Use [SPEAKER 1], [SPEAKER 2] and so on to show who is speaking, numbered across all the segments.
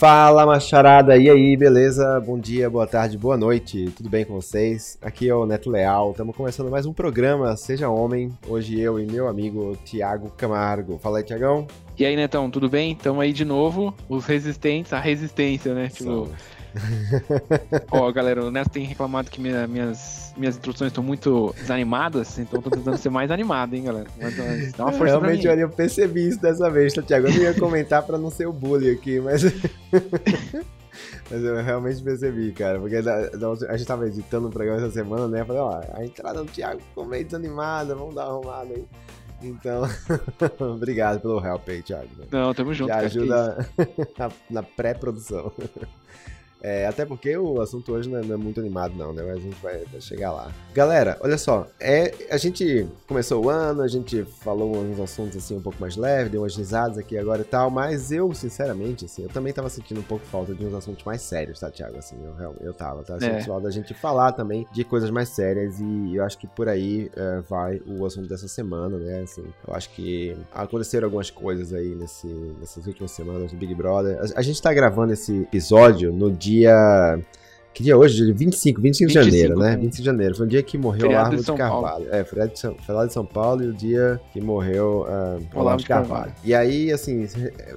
[SPEAKER 1] Fala macharada, e aí, beleza? Bom dia, boa tarde, boa noite, tudo bem com vocês? Aqui é o Neto Leal, estamos começando mais um programa Seja Homem. Hoje eu e meu amigo Tiago Camargo. Fala aí, Tiagão.
[SPEAKER 2] E aí, Netão, tudo bem? Estamos aí de novo, os resistentes, a resistência, né? Tipo, Ó, galera, o Neto tem reclamado que minha, minhas, minhas introduções estão muito desanimadas, então tô tentando ser mais animado, hein, galera? Mas,
[SPEAKER 1] dá uma força Realmente, olha, eu percebi isso dessa vez, tá, Thiago? Eu não ia comentar pra não ser o bully aqui, mas. Mas eu realmente percebi, cara, porque a gente tava editando o programa essa semana, né? Eu falei, ó, a entrada do Thiago ficou meio desanimada, vamos dar uma arrumada aí. Então, obrigado pelo help aí, Thiago.
[SPEAKER 2] Não, tamo junto. Já
[SPEAKER 1] ajuda na, na pré-produção. É, até porque o assunto hoje não é, não é, muito animado, não, né? Mas a gente vai, vai, chegar lá. Galera, olha só. É, a gente começou o ano, a gente falou uns assuntos assim um pouco mais leves, deu umas risadas aqui agora e tal, mas eu, sinceramente, assim, eu também tava sentindo um pouco falta de uns assuntos mais sérios, tá, Thiago? Assim, eu, eu tava, tá? Sentindo é. falta da gente falar também de coisas mais sérias e eu acho que por aí é, vai o assunto dessa semana, né? Assim, eu acho que aconteceram algumas coisas aí nesse, nessas últimas semanas do Big Brother. A, a gente tá gravando esse episódio no dia dia. Que dia é hoje? 25, 25 de janeiro, né? 25 de janeiro. Foi um dia que morreu o Olavo de, Carvalho. Paulo. É, feriado de, São, feriado de São Paulo e o dia que morreu uh, Olavo de Carvalho. Carvalho. E aí, assim,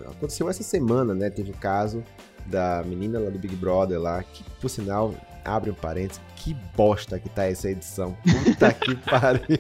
[SPEAKER 1] aconteceu essa semana, né? Teve o caso da menina lá do Big Brother lá, que, por sinal, abre um parênteses, que bosta que tá essa edição. Puta que pariu.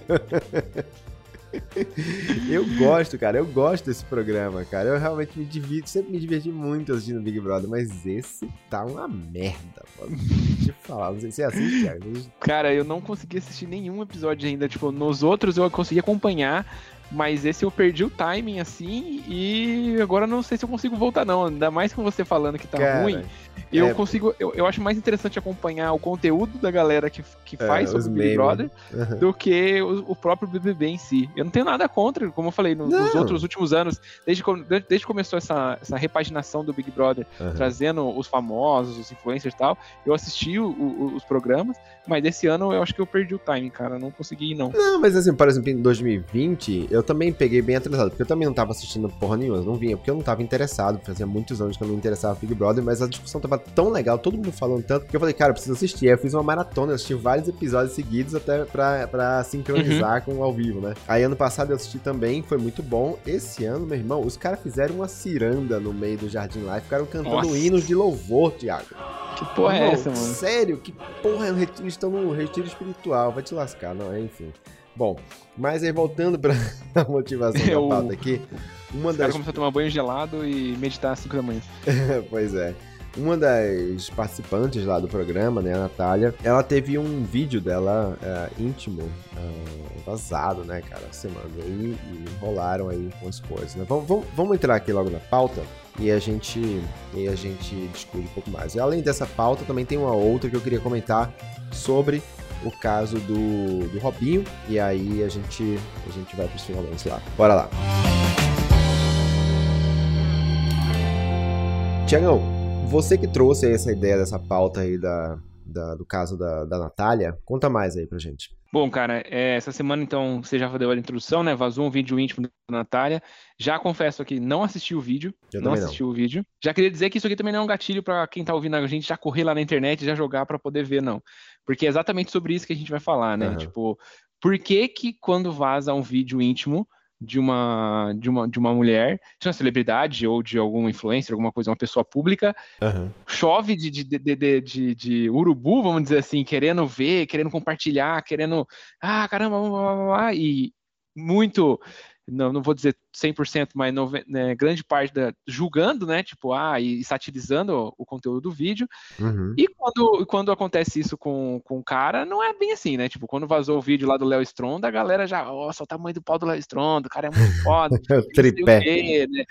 [SPEAKER 1] Eu gosto, cara, eu gosto desse programa, cara. Eu realmente me divido, sempre me diverti muito assistindo Big Brother, mas esse tá uma merda, pode te falar. Não sei se é assim, Thiago.
[SPEAKER 2] Cara, eu não consegui assistir nenhum episódio ainda. Tipo, nos outros eu consegui acompanhar, mas esse eu perdi o timing, assim, e agora não sei se eu consigo voltar, não. Ainda mais com você falando que tá Cara, ruim. Eu é, consigo. Eu, eu acho mais interessante acompanhar o conteúdo da galera que, que é, faz sobre o Big Brother uhum. do que o, o, próprio BBB em si. Eu não tenho nada contra, como eu falei, no, nos outros últimos anos, desde, desde que começou essa, essa repaginação do Big Brother, uhum. trazendo os famosos, os influencers e tal, eu assisti o, o, os programas, mas esse ano eu acho que eu perdi o timing, cara. Não consegui ir, não.
[SPEAKER 1] Não, mas assim, por exemplo, em 2020, eu também peguei bem atrasado, porque eu também não tava assistindo porra nenhuma, não vinha, porque eu não tava interessado. Fazia muitos anos que eu não me interessava Big Brother, mas a discussão tava tão legal, todo mundo falando tanto, que eu falei, cara, eu preciso assistir. Aí eu fiz uma maratona, eu assisti vários episódios seguidos até pra, pra sincronizar uhum. com o ao vivo, né? Aí ano passado eu assisti também, foi muito bom. Esse ano, meu irmão, os caras fizeram uma ciranda no meio do Jardim Live, ficaram cantando Nossa. hinos de louvor, Thiago.
[SPEAKER 2] Que porra é essa, mano?
[SPEAKER 1] Sério? Que porra é retiro? Estão num retiro espiritual, vai te lascar, não, é, enfim. Bom, mas aí voltando pra motivação da pauta aqui,
[SPEAKER 2] uma Os das... começou a tomar banho gelado e meditar às 5 da manhã.
[SPEAKER 1] pois é. Uma das participantes lá do programa, né, a Natália, ela teve um vídeo dela é, íntimo uh, vazado, né, cara, semana aí e enrolaram aí com as coisas, né? Vamos, vamos, vamos entrar aqui logo na pauta e a gente e a gente discute um pouco mais. E além dessa pauta, também tem uma outra que eu queria comentar sobre o caso do, do Robinho e aí a gente a gente vai para os finalmente lá. Bora lá. Tiagão, você que trouxe essa ideia dessa pauta aí da, da do caso da, da Natália, conta mais aí pra gente.
[SPEAKER 2] Bom, cara, é, essa semana então você já deu a introdução, né? Vazou um vídeo íntimo da Natália. Já confesso aqui, não assisti o vídeo. Eu não assisti não. o vídeo. Já queria dizer que isso aqui também não é um gatilho para quem tá ouvindo a gente já correr lá na internet e já jogar para poder ver, não. Porque é exatamente sobre isso que a gente vai falar, né? Uhum. Tipo, por que que quando vaza um vídeo íntimo de uma, de uma, de uma mulher, de uma celebridade ou de alguma influencer, alguma coisa, uma pessoa pública, uhum. chove de, de, de, de, de, urubu, vamos dizer assim, querendo ver, querendo compartilhar, querendo, ah, caramba, blá, blá, blá, e muito não, não vou dizer 100%, mas né, grande parte da, julgando, né, tipo, ah, e satirizando o, o conteúdo do vídeo. Uhum. E quando, quando acontece isso com, com o cara, não é bem assim, né? Tipo, quando vazou o vídeo lá do Léo Stronda, a galera já, nossa, o tamanho do pau do Léo Stronda, o cara é muito foda.
[SPEAKER 1] Tripé. Quê,
[SPEAKER 2] né?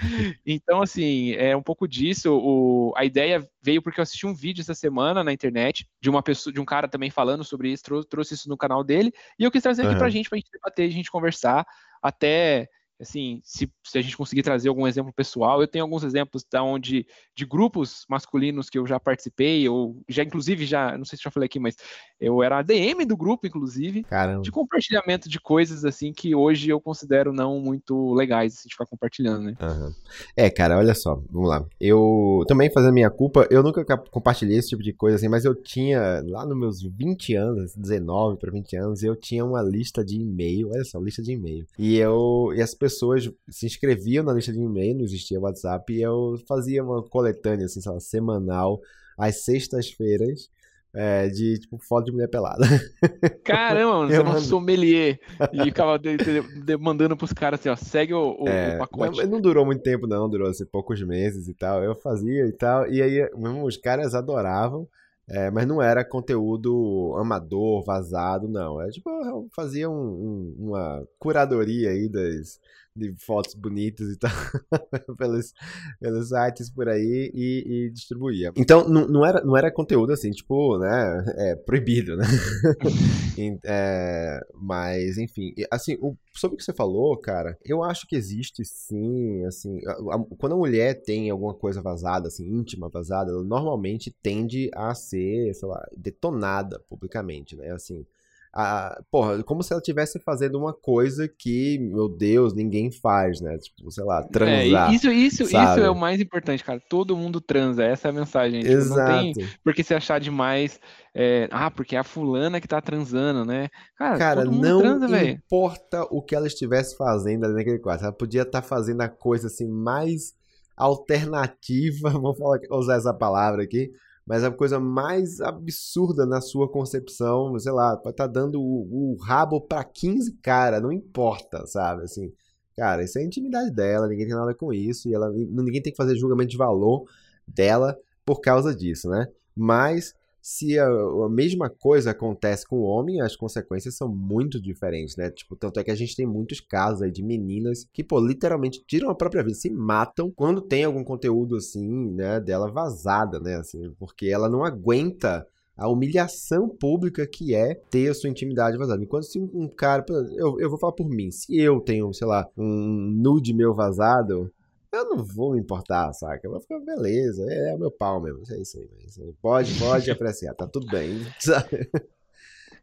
[SPEAKER 2] Então, assim, é um pouco disso. O, a ideia veio porque eu assisti um vídeo essa semana na internet de uma pessoa, de um cara também falando sobre isso, trouxe, trouxe isso no canal dele, e eu quis trazer aqui uhum. pra gente, pra gente debater, a gente conversar até assim, se, se, a gente conseguir trazer algum exemplo pessoal, eu tenho alguns exemplos da onde de grupos masculinos que eu já participei, ou já inclusive já, não sei se já falei aqui, mas eu era ADM do grupo, inclusive,
[SPEAKER 1] Caramba.
[SPEAKER 2] de compartilhamento de coisas assim que hoje eu considero não muito legais assim, de ficar compartilhando, né?
[SPEAKER 1] Uhum. É, cara, olha só, vamos lá. Eu também fazendo minha culpa, eu nunca compartilhei esse tipo de coisa assim, mas eu tinha lá nos meus 20 anos, 19 para 20 anos, eu tinha uma lista de e-mail, olha só, lista de e-mail. E eu e as pessoas se inscreviam na lista de e-mail, não existia WhatsApp, e eu fazia uma coletânea, assim, sei lá, semanal, às sextas-feiras, é, de tipo foto de mulher pelada.
[SPEAKER 2] Caramba, mano, você é um sommelier. E ficava de, de, de, mandando pros caras assim, ó, segue o, o, é, o pacote.
[SPEAKER 1] Não, não, durou muito tempo, não, durou assim, poucos meses e tal. Eu fazia e tal. E aí, mesmo, os caras adoravam. É, mas não era conteúdo amador, vazado, não. É tipo, eu fazia um, um, uma curadoria aí das, de fotos bonitas e tal, pelos, pelos sites por aí e, e distribuía. Então, não, era, não era conteúdo assim, tipo, né, é, proibido, né? é, mas, enfim, assim, o, sobre o que você falou, cara, eu acho que existe sim, assim, a, a, quando a mulher tem alguma coisa vazada, assim, íntima vazada, ela normalmente tende a ser, sei lá, detonada publicamente, né, assim a, porra, como se ela estivesse fazendo uma coisa que, meu Deus, ninguém faz, né? Tipo, sei lá, transar.
[SPEAKER 2] É, isso, isso, isso é o mais importante, cara. Todo mundo transa, essa é a mensagem. Tipo,
[SPEAKER 1] Exato.
[SPEAKER 2] não tem porque se achar demais, é, ah, porque é a fulana que tá transando, né?
[SPEAKER 1] Cara, cara não transa, importa o que ela estivesse fazendo ali naquele quarto. Ela podia estar tá fazendo a coisa assim mais alternativa, vou falar, usar essa palavra aqui, mas a coisa mais absurda na sua concepção, sei lá, pode estar tá dando o, o rabo para 15 cara, não importa, sabe? Assim, cara, isso é intimidade dela, ninguém tem nada com isso, e ela, ninguém tem que fazer julgamento de valor dela por causa disso, né? Mas se a, a, mesma coisa acontece com o homem, as consequências são muito diferentes, né? Tipo, tanto é que a gente tem muitos casos aí de meninas que, pô, literalmente tiram a própria vida, se matam quando tem algum conteúdo assim, né, dela vazada, né? Assim, porque ela não aguenta a humilhação pública que é ter a sua intimidade vazada. Enquanto se um cara, eu, eu vou falar por mim, se eu tenho, sei lá, um nude meu vazado, eu não vou me importar, saca? Eu vou ficar, beleza, é, é meu pau mesmo, é isso aí. É isso aí. Pode, pode apreciar, tá tudo bem, sabe?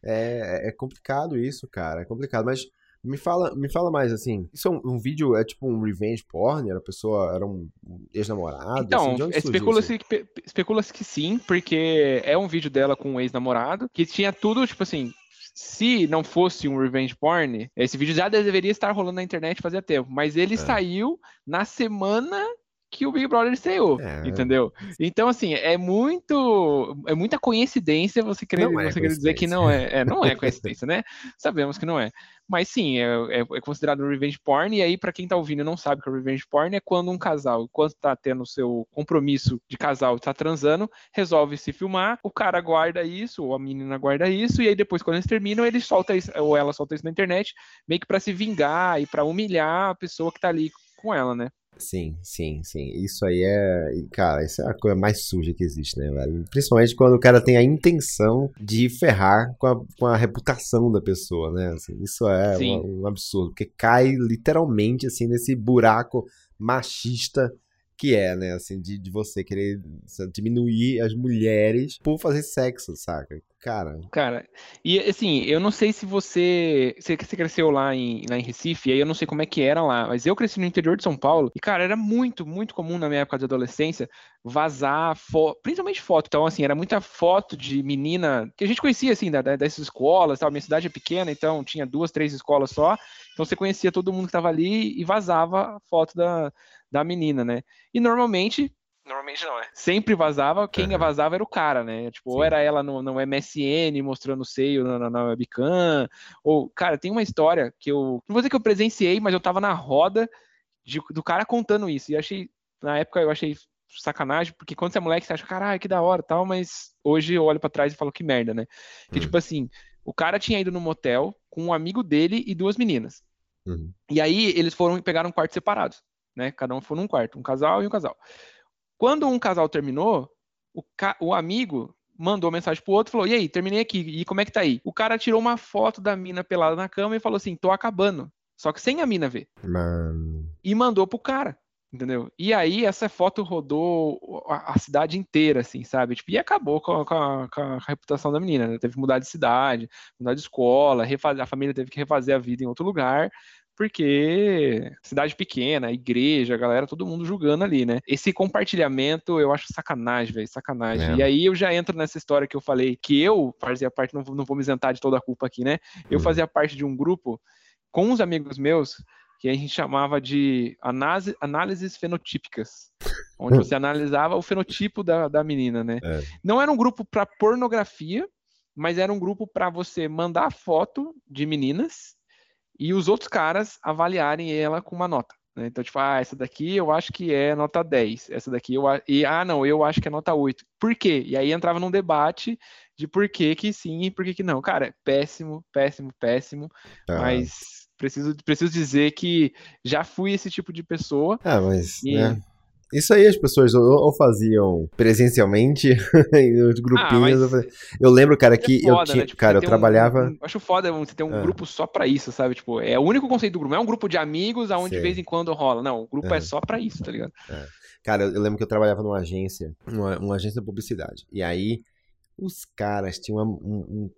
[SPEAKER 1] É, é complicado isso, cara, é complicado, mas me fala, me fala mais, assim, isso é um, um vídeo, é tipo um revenge porn? Era a pessoa, era um ex-namorado?
[SPEAKER 2] Então, assim, especula-se que, especula que sim, porque é um vídeo dela com um ex-namorado, que tinha tudo, tipo assim, se não fosse um revenge porn, esse vídeo já deveria estar rolando na internet fazia tempo. Mas ele é. saiu na semana que o Big Brother estreou, é. entendeu? Então, assim, é muito. É muita coincidência você querer, é você querer dizer que não é, é. Não é coincidência, né? Sabemos que não é. Mas sim, é, é, é considerado revenge porn. E aí, para quem tá ouvindo e não sabe que é revenge porn, é quando um casal, enquanto tá tendo o seu compromisso de casal e tá transando, resolve se filmar, o cara guarda isso, ou a menina guarda isso, e aí depois, quando eles terminam, ele solta isso, ou ela solta isso na internet, meio que pra se vingar e para humilhar a pessoa que tá ali com ela, né?
[SPEAKER 1] Sim, sim, sim. Isso aí é. Cara, isso é a coisa mais suja que existe, né, velho? Principalmente quando o cara tem a intenção de ferrar com a, com a reputação da pessoa, né? Assim, isso é um, um absurdo, porque cai literalmente, assim, nesse buraco machista que é, né, assim, de, de você querer diminuir as mulheres por fazer sexo, saca? Cara.
[SPEAKER 2] Cara, e assim, eu não sei se você. Você, você cresceu lá em, lá em Recife, aí eu não sei como é que era lá, mas eu cresci no interior de São Paulo, e, cara, era muito, muito comum na minha época de adolescência vazar foto, principalmente foto. Então, assim, era muita foto de menina que a gente conhecia, assim, da, dessas escolas, tal. Minha cidade é pequena, então tinha duas, três escolas só. Então você conhecia todo mundo que estava ali e vazava foto da, da menina, né? E normalmente Normalmente não, é. Sempre vazava, quem uhum. vazava era o cara, né? Tipo, Sim. ou era ela no, no MSN mostrando o seio na, na, na, webcam, ou, cara, tem uma história que eu. Não vou dizer que eu presenciei, mas eu tava na roda de, do cara contando isso. E achei, na época eu achei sacanagem, porque quando você é moleque, você acha, caralho, que da hora tal, mas hoje eu olho para trás e falo que merda, né? Que uhum. tipo assim, o cara tinha ido no motel com um amigo dele e duas meninas. Uhum. E aí eles foram pegar um quarto separados, né? Cada um foi num quarto, um casal e um casal. Quando um casal terminou, o, ca... o amigo mandou mensagem pro outro e falou: E aí, terminei aqui, e como é que tá aí? O cara tirou uma foto da mina pelada na cama e falou assim: tô acabando. só que sem a mina ver.
[SPEAKER 1] Mano.
[SPEAKER 2] E mandou pro cara. Entendeu? E aí essa foto rodou a, a cidade inteira, assim, sabe? Tipo, e acabou com a, com a, com a reputação da menina. Né? Teve que mudar de cidade, mudar de escola, refazer, a família teve que refazer a vida em outro lugar porque cidade pequena, igreja, galera, todo mundo julgando ali, né? Esse compartilhamento eu acho sacanagem, velho, sacanagem. É. E aí eu já entro nessa história que eu falei, que eu fazia parte, não, não vou me isentar de toda a culpa aqui, né? Eu hum. fazia parte de um grupo com uns amigos meus que a gente chamava de análise, análises fenotípicas, onde você analisava o fenotipo da, da menina, né? É. Não era um grupo para pornografia, mas era um grupo para você mandar foto de meninas e os outros caras avaliarem ela com uma nota. Né? Então, tipo, ah, essa daqui eu acho que é nota 10, essa daqui eu e ah, não, eu acho que é nota 8. Por quê? E aí entrava num debate de por que que sim e por que que não. Cara, péssimo, péssimo, péssimo, ah. mas preciso, preciso dizer que já fui esse tipo de pessoa.
[SPEAKER 1] Ah, mas. E... Né? Isso aí as pessoas ou, faziam presencialmente, os grupinhos. Ah, eu lembro, cara, que é foda, eu tinha. Né? Tipo, cara, eu trabalhava.
[SPEAKER 2] Um, acho foda você ter um é. grupo só pra isso, sabe? Tipo, é o único conceito do grupo. Não é um grupo de amigos aonde de vez em quando rola. Não, o grupo é, é só pra isso, tá ligado? É.
[SPEAKER 1] Cara, eu, lembro que eu trabalhava numa agência, uma, uma agência de publicidade. E aí, os caras tinham um, um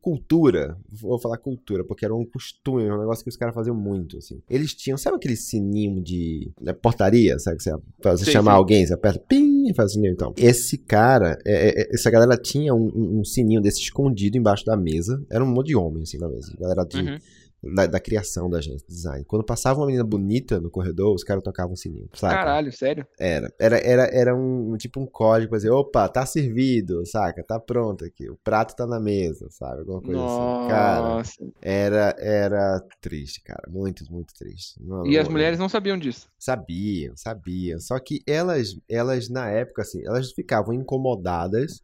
[SPEAKER 1] cultura, vou falar cultura, porque era um costume, um negócio que os caras faziam muito, assim. Eles tinham, sabe aquele sininho de né, portaria, sabe? Que você, pra você sim, chamar sim. alguém, você aperta, pim, e faz sininho, então. Esse cara, é, é, essa galera tinha um, um, sininho desse escondido embaixo da mesa, era um monte de homem, assim, na mesa. Galera de... Uhum da, da, criação da gente, design. Quando passava uma menina bonita no corredor, os caras tocavam um sininho. Saca?
[SPEAKER 2] Caralho, sério?
[SPEAKER 1] Era. Era, era, era um, tipo um código pra dizer, opa, tá servido, saca? Tá pronto aqui. O prato tá na mesa, sabe? Alguma coisa Nossa. assim. Cara, era, era triste, cara. Muito, muito triste.
[SPEAKER 2] Não, e não, as mulheres não sabiam disso?
[SPEAKER 1] Sabiam, sabiam. Só que elas, elas na época, assim, elas ficavam incomodadas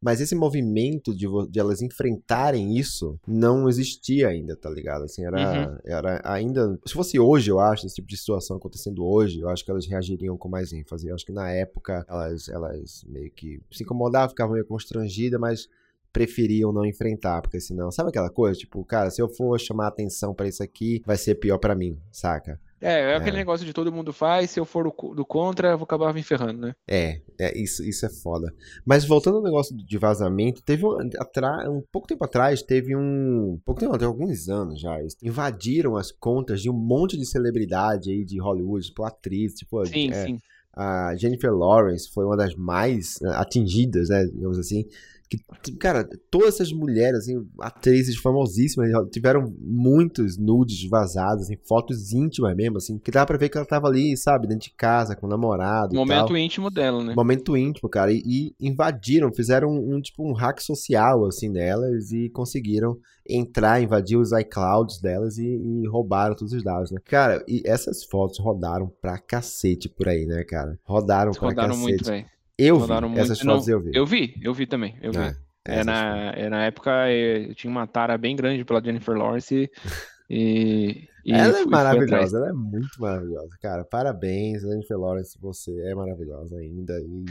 [SPEAKER 1] mas esse movimento de, de, elas enfrentarem isso não existia ainda, tá ligado? Assim, era, uhum. era ainda. Se fosse hoje, eu acho, esse tipo de situação acontecendo hoje, eu acho que elas reagiriam com mais ênfase. Eu acho que na época elas, elas meio que se incomodavam, ficavam meio constrangidas, mas preferiam não enfrentar, porque senão, sabe aquela coisa? Tipo, cara, se eu for chamar atenção para isso aqui, vai ser pior para mim, saca?
[SPEAKER 2] É, é aquele é. negócio de todo mundo faz, se eu for do contra, eu vou acabar me ferrando, né?
[SPEAKER 1] É, é isso, isso é foda. Mas voltando ao negócio de vazamento, teve um, atra, um pouco tempo atrás, teve um. Pouco tempo, tem alguns anos já. invadiram as contas de um monte de celebridade aí de Hollywood, tipo atriz, tipo.
[SPEAKER 2] Sim, é, sim.
[SPEAKER 1] A Jennifer Lawrence foi uma das mais né, atingidas, né, digamos assim, que, cara, todas essas mulheres, assim, atrizes famosíssimas, tiveram muitos nudes vazados, assim, fotos íntimas mesmo, assim, que dá pra ver que ela tava ali, sabe, dentro de casa, com o namorado.
[SPEAKER 2] Momento íntimo dela, né?
[SPEAKER 1] Momento íntimo, cara. E, e invadiram, fizeram um, um, tipo, um hack social, assim, nelas e conseguiram entrar, invadir os iClouds delas e, e roubaram todos os dados, né? Cara, e essas fotos rodaram pra cacete por aí, né, cara? Rodaram pra rodaram cacete. Rodaram muito, velho. Eu vi, essas fotos eu vi.
[SPEAKER 2] Eu vi, eu vi também, eu vi. É, é na, é, na época eu tinha uma tara bem grande pela Jennifer Lawrence e... e
[SPEAKER 1] ela é maravilhosa, ela é muito maravilhosa, cara. Parabéns, Jennifer Lawrence, você é maravilhosa ainda e...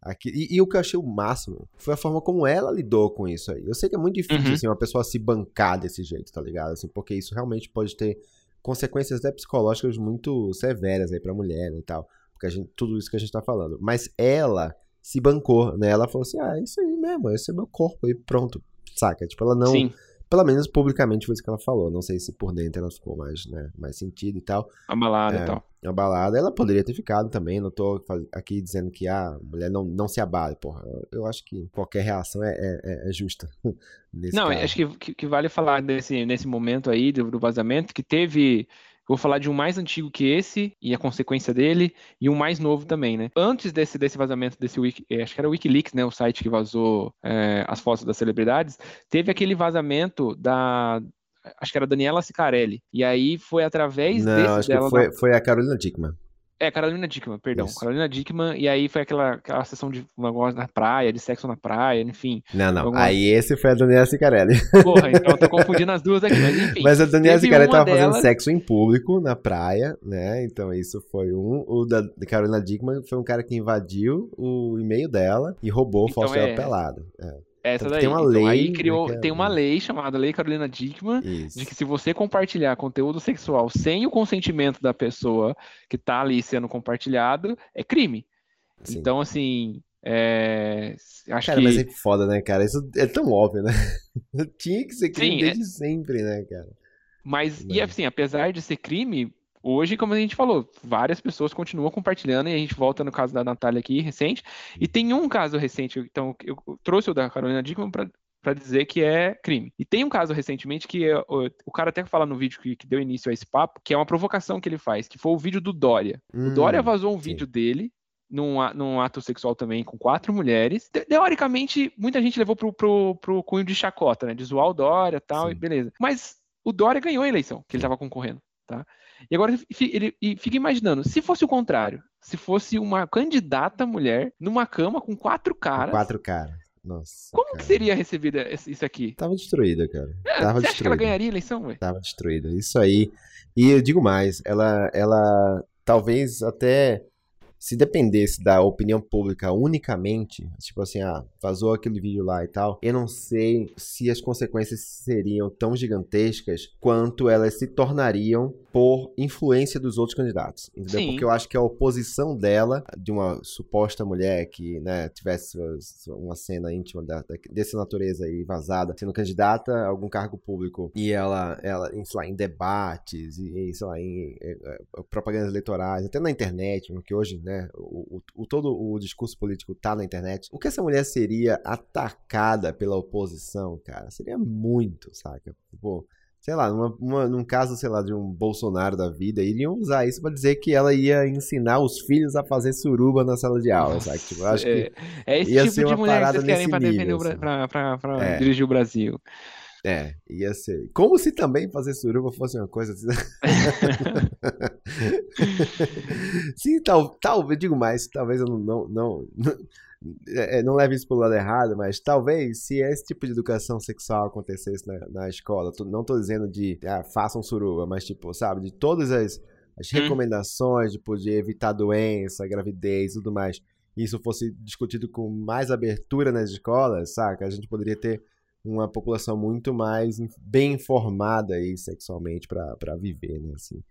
[SPEAKER 1] Aqui, e, e, o que eu achei o máximo foi a forma como ela lidou com isso aí. Eu sei que é muito difícil, uhum. assim, uma pessoa se bancar desse jeito, tá ligado? Assim, porque isso realmente pode ter consequências até psicológicas muito severas aí pra mulher né, e tal porque a gente, tudo isso que a gente tá falando. Mas ela se bancou, né? Ela falou assim: ah, isso aí mesmo, esse é meu corpo, e pronto, saca? Tipo, ela não. Sim. Pelo menos publicamente foi isso que ela falou. Não sei se por dentro ela ficou mais, né, mais sentido e tal.
[SPEAKER 2] Abalada é, e tal.
[SPEAKER 1] Abalada. Ela poderia ter ficado também. Não tô aqui dizendo que ah, a mulher não, não se abale, porra. Eu acho que qualquer reação é, é, é justa.
[SPEAKER 2] não, caso. acho que, que, vale falar desse, nesse momento aí do, do vazamento que teve vou falar de um mais antigo que esse e a consequência dele, e um mais novo também, né? Antes desse, desse vazamento desse Wiki, eh, acho que era o WikiLeaks, né? O site que vazou é, as fotos das celebridades, teve aquele vazamento da acho que era Daniela Sicarelli. E aí foi através
[SPEAKER 1] Não,
[SPEAKER 2] desse
[SPEAKER 1] acho dela. Que foi, da... foi a Carolina Dickman.
[SPEAKER 2] É, Carolina Dickman, perdão. Isso. Carolina Dickman, e aí foi aquela, aquela sessão de negócio na praia, de sexo na praia, enfim.
[SPEAKER 1] Não, não. Alguma... Aí esse foi a Daniela Sicarelli.
[SPEAKER 2] Porra, então eu tô confundindo as duas aqui, mas enfim.
[SPEAKER 1] Mas a Daniela Sicarelli tava delas... fazendo sexo em público na praia, né? Então isso foi um. O da Carolina Dickman foi um cara que invadiu o e-mail dela e roubou então, foto é... dela pelado. É.
[SPEAKER 2] Essa daí.
[SPEAKER 1] Tem uma
[SPEAKER 2] então,
[SPEAKER 1] lei.
[SPEAKER 2] Aí criou, né, tem uma lei chamada Lei Carolina Dickman,
[SPEAKER 1] Isso.
[SPEAKER 2] de que se você compartilhar conteúdo sexual sem o consentimento da pessoa que tá ali sendo compartilhado, é crime. Sim. Então, assim, é... Acho
[SPEAKER 1] cara,
[SPEAKER 2] que...
[SPEAKER 1] mas é foda, né, cara? Isso é tão óbvio, né? Tinha que ser crime Sim, desde é... sempre, né, cara?
[SPEAKER 2] Mas, mas, e assim, apesar de ser crime, hoje, como a gente falou, várias pessoas continuam compartilhando, e a gente volta no caso da Natália aqui, recente, e tem um caso recente, então eu trouxe o da Carolina Dickman para para dizer que é crime. E tem um caso recentemente que é, o, o, cara até fala no vídeo que, que, deu início a esse papo, que é uma provocação que ele faz, que foi o vídeo do Dória. Hum, o Dória vazou um sim. vídeo dele num, num, ato sexual também com quatro mulheres. Teoricamente, muita gente levou pro, pro, pro cunho de chacota, né? De zoar o Dória e tal, Sim. e beleza. Mas o Dória ganhou a eleição que ele estava concorrendo, tá? E agora ele, ele fica imaginando, se fosse o contrário, se fosse uma candidata mulher numa cama com quatro caras.
[SPEAKER 1] Quatro caras. Nossa.
[SPEAKER 2] Como
[SPEAKER 1] cara.
[SPEAKER 2] que seria recebida isso aqui?
[SPEAKER 1] Tava destruída, cara.
[SPEAKER 2] É,
[SPEAKER 1] Tava
[SPEAKER 2] você acha que ela ganharia a eleição, velho?
[SPEAKER 1] Tava destruída. Isso aí. E eu digo mais, ela, ela talvez até se dependesse da opinião pública unicamente, tipo assim, ah, vazou aquele vídeo lá e tal, eu não sei se as consequências seriam tão gigantescas quanto elas se tornariam por influência dos outros candidatos, entendeu? Sim. Porque eu acho que a oposição dela, de uma suposta mulher que, né, tivesse uma cena íntima da, dessa natureza aí vazada, sendo candidata a algum cargo público, e ela, ela sei lá, em debates, e, sei lá, em, em, em propagandas eleitorais, até na internet, porque hoje, né, né? O, o, todo o discurso político tá na internet. O que essa mulher seria atacada pela oposição, cara? Seria muito, saca? Pô, sei lá, numa, uma, num caso, sei lá, de um Bolsonaro da vida, iriam usar isso para dizer que ela ia ensinar os filhos a fazer suruba na sala de aula, sabe? Tipo, acho
[SPEAKER 2] é,
[SPEAKER 1] que
[SPEAKER 2] é esse
[SPEAKER 1] ia
[SPEAKER 2] tipo de mulher que vocês querem
[SPEAKER 1] pra nível,
[SPEAKER 2] o
[SPEAKER 1] assim.
[SPEAKER 2] pra, pra- pra
[SPEAKER 1] É.
[SPEAKER 2] dirigir o Brasil.
[SPEAKER 1] É, ia ser. Como se também fazer suruba fosse uma coisa. assim. Sim, tal, talvez, digo mais, talvez eu não, não, não, é, não leve isso pro lado errado, mas talvez se esse tipo de educação sexual acontecesse na, na escola, não tô dizendo de ah, façam suruba, mas tipo, sabe, de todas as, as
[SPEAKER 2] Hum.
[SPEAKER 1] recomendações tipo, de evitar doença, gravidez e tudo mais, isso fosse discutido com mais abertura nas escolas, saca? A gente poderia ter uma população muito mais bem informada aí sexualmente para viver, né? Assim.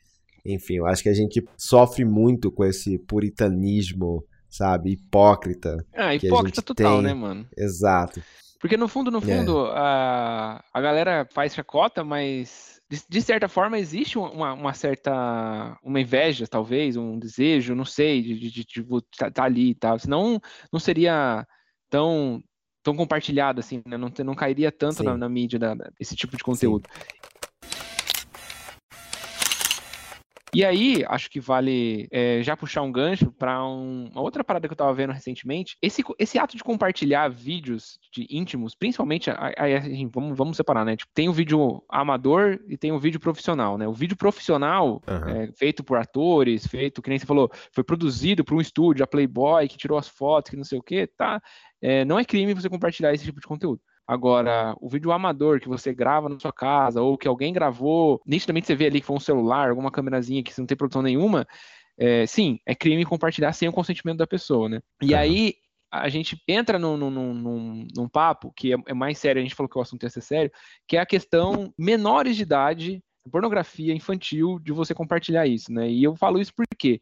[SPEAKER 1] Enfim, eu acho que a gente sofre muito com esse puritanismo, sabe, hipócrita.
[SPEAKER 2] Ah, hipócrita total,
[SPEAKER 1] tem.
[SPEAKER 2] né, mano?
[SPEAKER 1] Exato.
[SPEAKER 2] Porque no fundo, no
[SPEAKER 1] É.
[SPEAKER 2] fundo, a, a galera faz chacota, mas de, de certa forma existe uma, uma certa uma inveja, talvez, um desejo, não sei, de, de, de, tipo, tá, tá ali e tal. Senão não seria tão tão compartilhado assim, né? Não, não cairia tanto
[SPEAKER 1] Sim.
[SPEAKER 2] na, na mídia da- esse tipo de conteúdo. E aí, acho que vale é, já puxar um gancho para uma outra parada que eu tava vendo recentemente. Esse, esse ato de compartilhar vídeos de íntimos, principalmente, aí, assim, vamos, vamos separar, né? Tipo, tem o vídeo amador e tem o vídeo profissional, né? O vídeo profissional,
[SPEAKER 1] Aham.
[SPEAKER 2] é, feito por atores, feito, que nem você falou, foi produzido por um estúdio, a Playboy, que tirou as fotos, que não sei o quê, tá? É, não é crime você compartilhar esse tipo de conteúdo. Agora, o vídeo amador que você grava na sua casa, ou que alguém gravou, nitidamente você vê ali que foi um celular, alguma câmerazinha que você não tem produção nenhuma, é, sim, é crime compartilhar sem o consentimento da pessoa, né? E
[SPEAKER 1] Aham.
[SPEAKER 2] aí a gente entra num, num, num, num- papo que é, é mais sério, a gente falou que o assunto ia ser sério, que é a questão menores de idade, pornografia infantil, de você compartilhar isso, né? E eu falo isso por quê?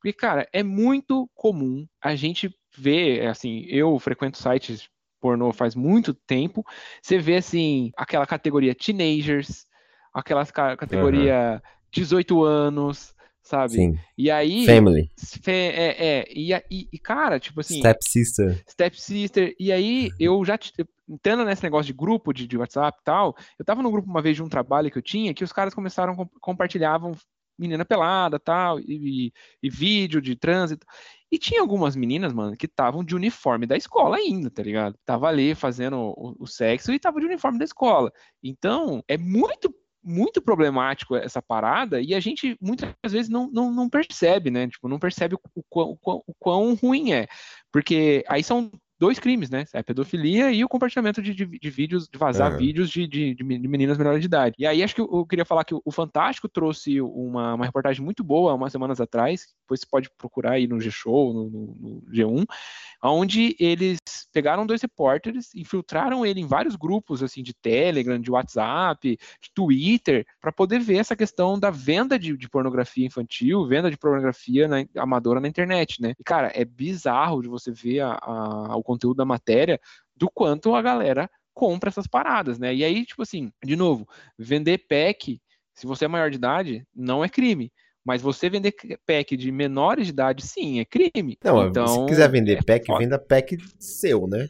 [SPEAKER 2] Porque, cara, é muito comum a gente ver, assim, eu frequento sites pornô faz muito tempo, você vê, assim, aquela categoria teenagers, aquela ca- categoria 18 anos, sabe?
[SPEAKER 1] Sim.
[SPEAKER 2] E aí,
[SPEAKER 1] Family.
[SPEAKER 2] é, é, e, e, e, cara, tipo assim,
[SPEAKER 1] Step Sister.
[SPEAKER 2] Step Sister. E aí, eu já entrando nesse negócio de grupo de, de WhatsApp e tal, eu tava no grupo uma vez de um trabalho que eu tinha que os caras começaram compartilhavam menina pelada tal, e, e, e vídeo de trânsito. E tinha algumas meninas, mano, que estavam de uniforme da escola ainda, tá ligado? Tava ali fazendo o, o sexo e tava de uniforme da escola. Então, é muito muito problemático essa parada e a gente muitas vezes não, não, não percebe, né? Tipo, não percebe o, o, o quão ruim é. Porque aí são dois crimes, né? É a pedofilia e o compartilhamento de, de, de vídeos, de vazar
[SPEAKER 1] Aham.
[SPEAKER 2] vídeos de, de, de meninas menores de idade. E aí acho que eu, eu queria falar que o, o Fantástico trouxe uma, uma reportagem muito boa umas semanas atrás, depois você pode procurar aí no G-Show, no, no, no, G1, onde eles pegaram dois repórteres, infiltraram ele em vários grupos, assim, de Telegram, de WhatsApp, de Twitter, para poder ver essa questão da venda de, de pornografia infantil, venda de pornografia na, amadora na internet, né? E, cara, é bizarro de você ver a, a, o conteúdo da matéria do quanto a galera compra essas paradas, né? E aí, tipo assim, de novo, vender pack, se você é maior de idade, não é crime. Mas você vender pack de menores de idade, sim, é crime.
[SPEAKER 1] Não, então, se quiser vender é pack, foda. venda pack seu, né?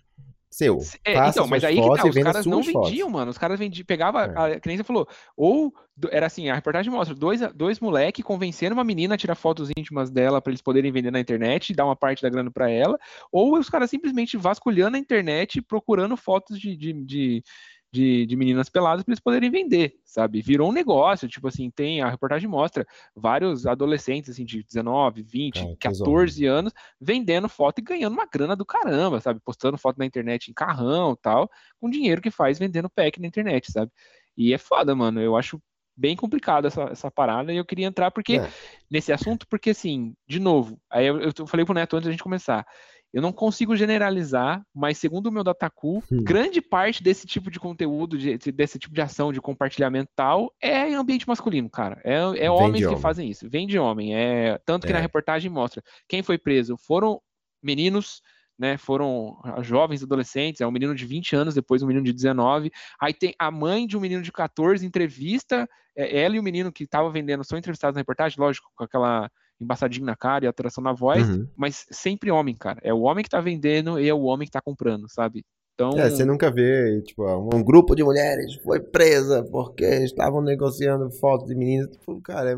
[SPEAKER 1] seu.
[SPEAKER 2] É, então, mas aí que tá, os caras não vendiam, fotos. mano. Os caras vendiam, pegava, é. a criança falou, ou era assim, a reportagem mostra dois, dois moleques convencendo uma menina a tirar fotos íntimas dela para eles poderem vender na internet, dar uma parte da grana para ela, ou os caras simplesmente vasculhando a internet procurando fotos de, de, de de, de meninas peladas para eles poderem vender, sabe? Virou um negócio, tipo assim, tem, a reportagem mostra vários adolescentes, assim, de 19, 20, é, 14 anos, vendendo foto e ganhando uma grana do caramba, sabe? Postando foto na internet em carrão tal, com dinheiro que faz vendendo pack na internet, sabe? E é foda, mano, eu acho bem complicado essa, essa parada e eu queria entrar porque é. nesse assunto, porque assim, de novo, aí eu, eu falei pro Neto antes da gente começar, eu não consigo generalizar, mas segundo o meu Dataku, hum. grande parte desse tipo de conteúdo, de, desse tipo de ação de compartilhamento tal, é ambiente masculino, cara. É, é homens que homem. fazem isso. Vem de homem. É tanto que é. na reportagem mostra quem foi preso foram meninos, né? Foram jovens adolescentes. É um menino de 20 anos, depois um menino de 19. Aí tem a mãe de um menino de 14 entrevista. É, ela e o menino que estava vendendo são entrevistados na reportagem, lógico, com aquela embaçadinho na cara e alteração na voz, uhum. mas sempre homem, cara. É o homem que tá vendendo e é o homem que tá comprando, sabe?
[SPEAKER 1] Então... É, você nunca vê, tipo, um grupo de mulheres foi presa porque estavam negociando fotos de meninas. Tipo, cara, é...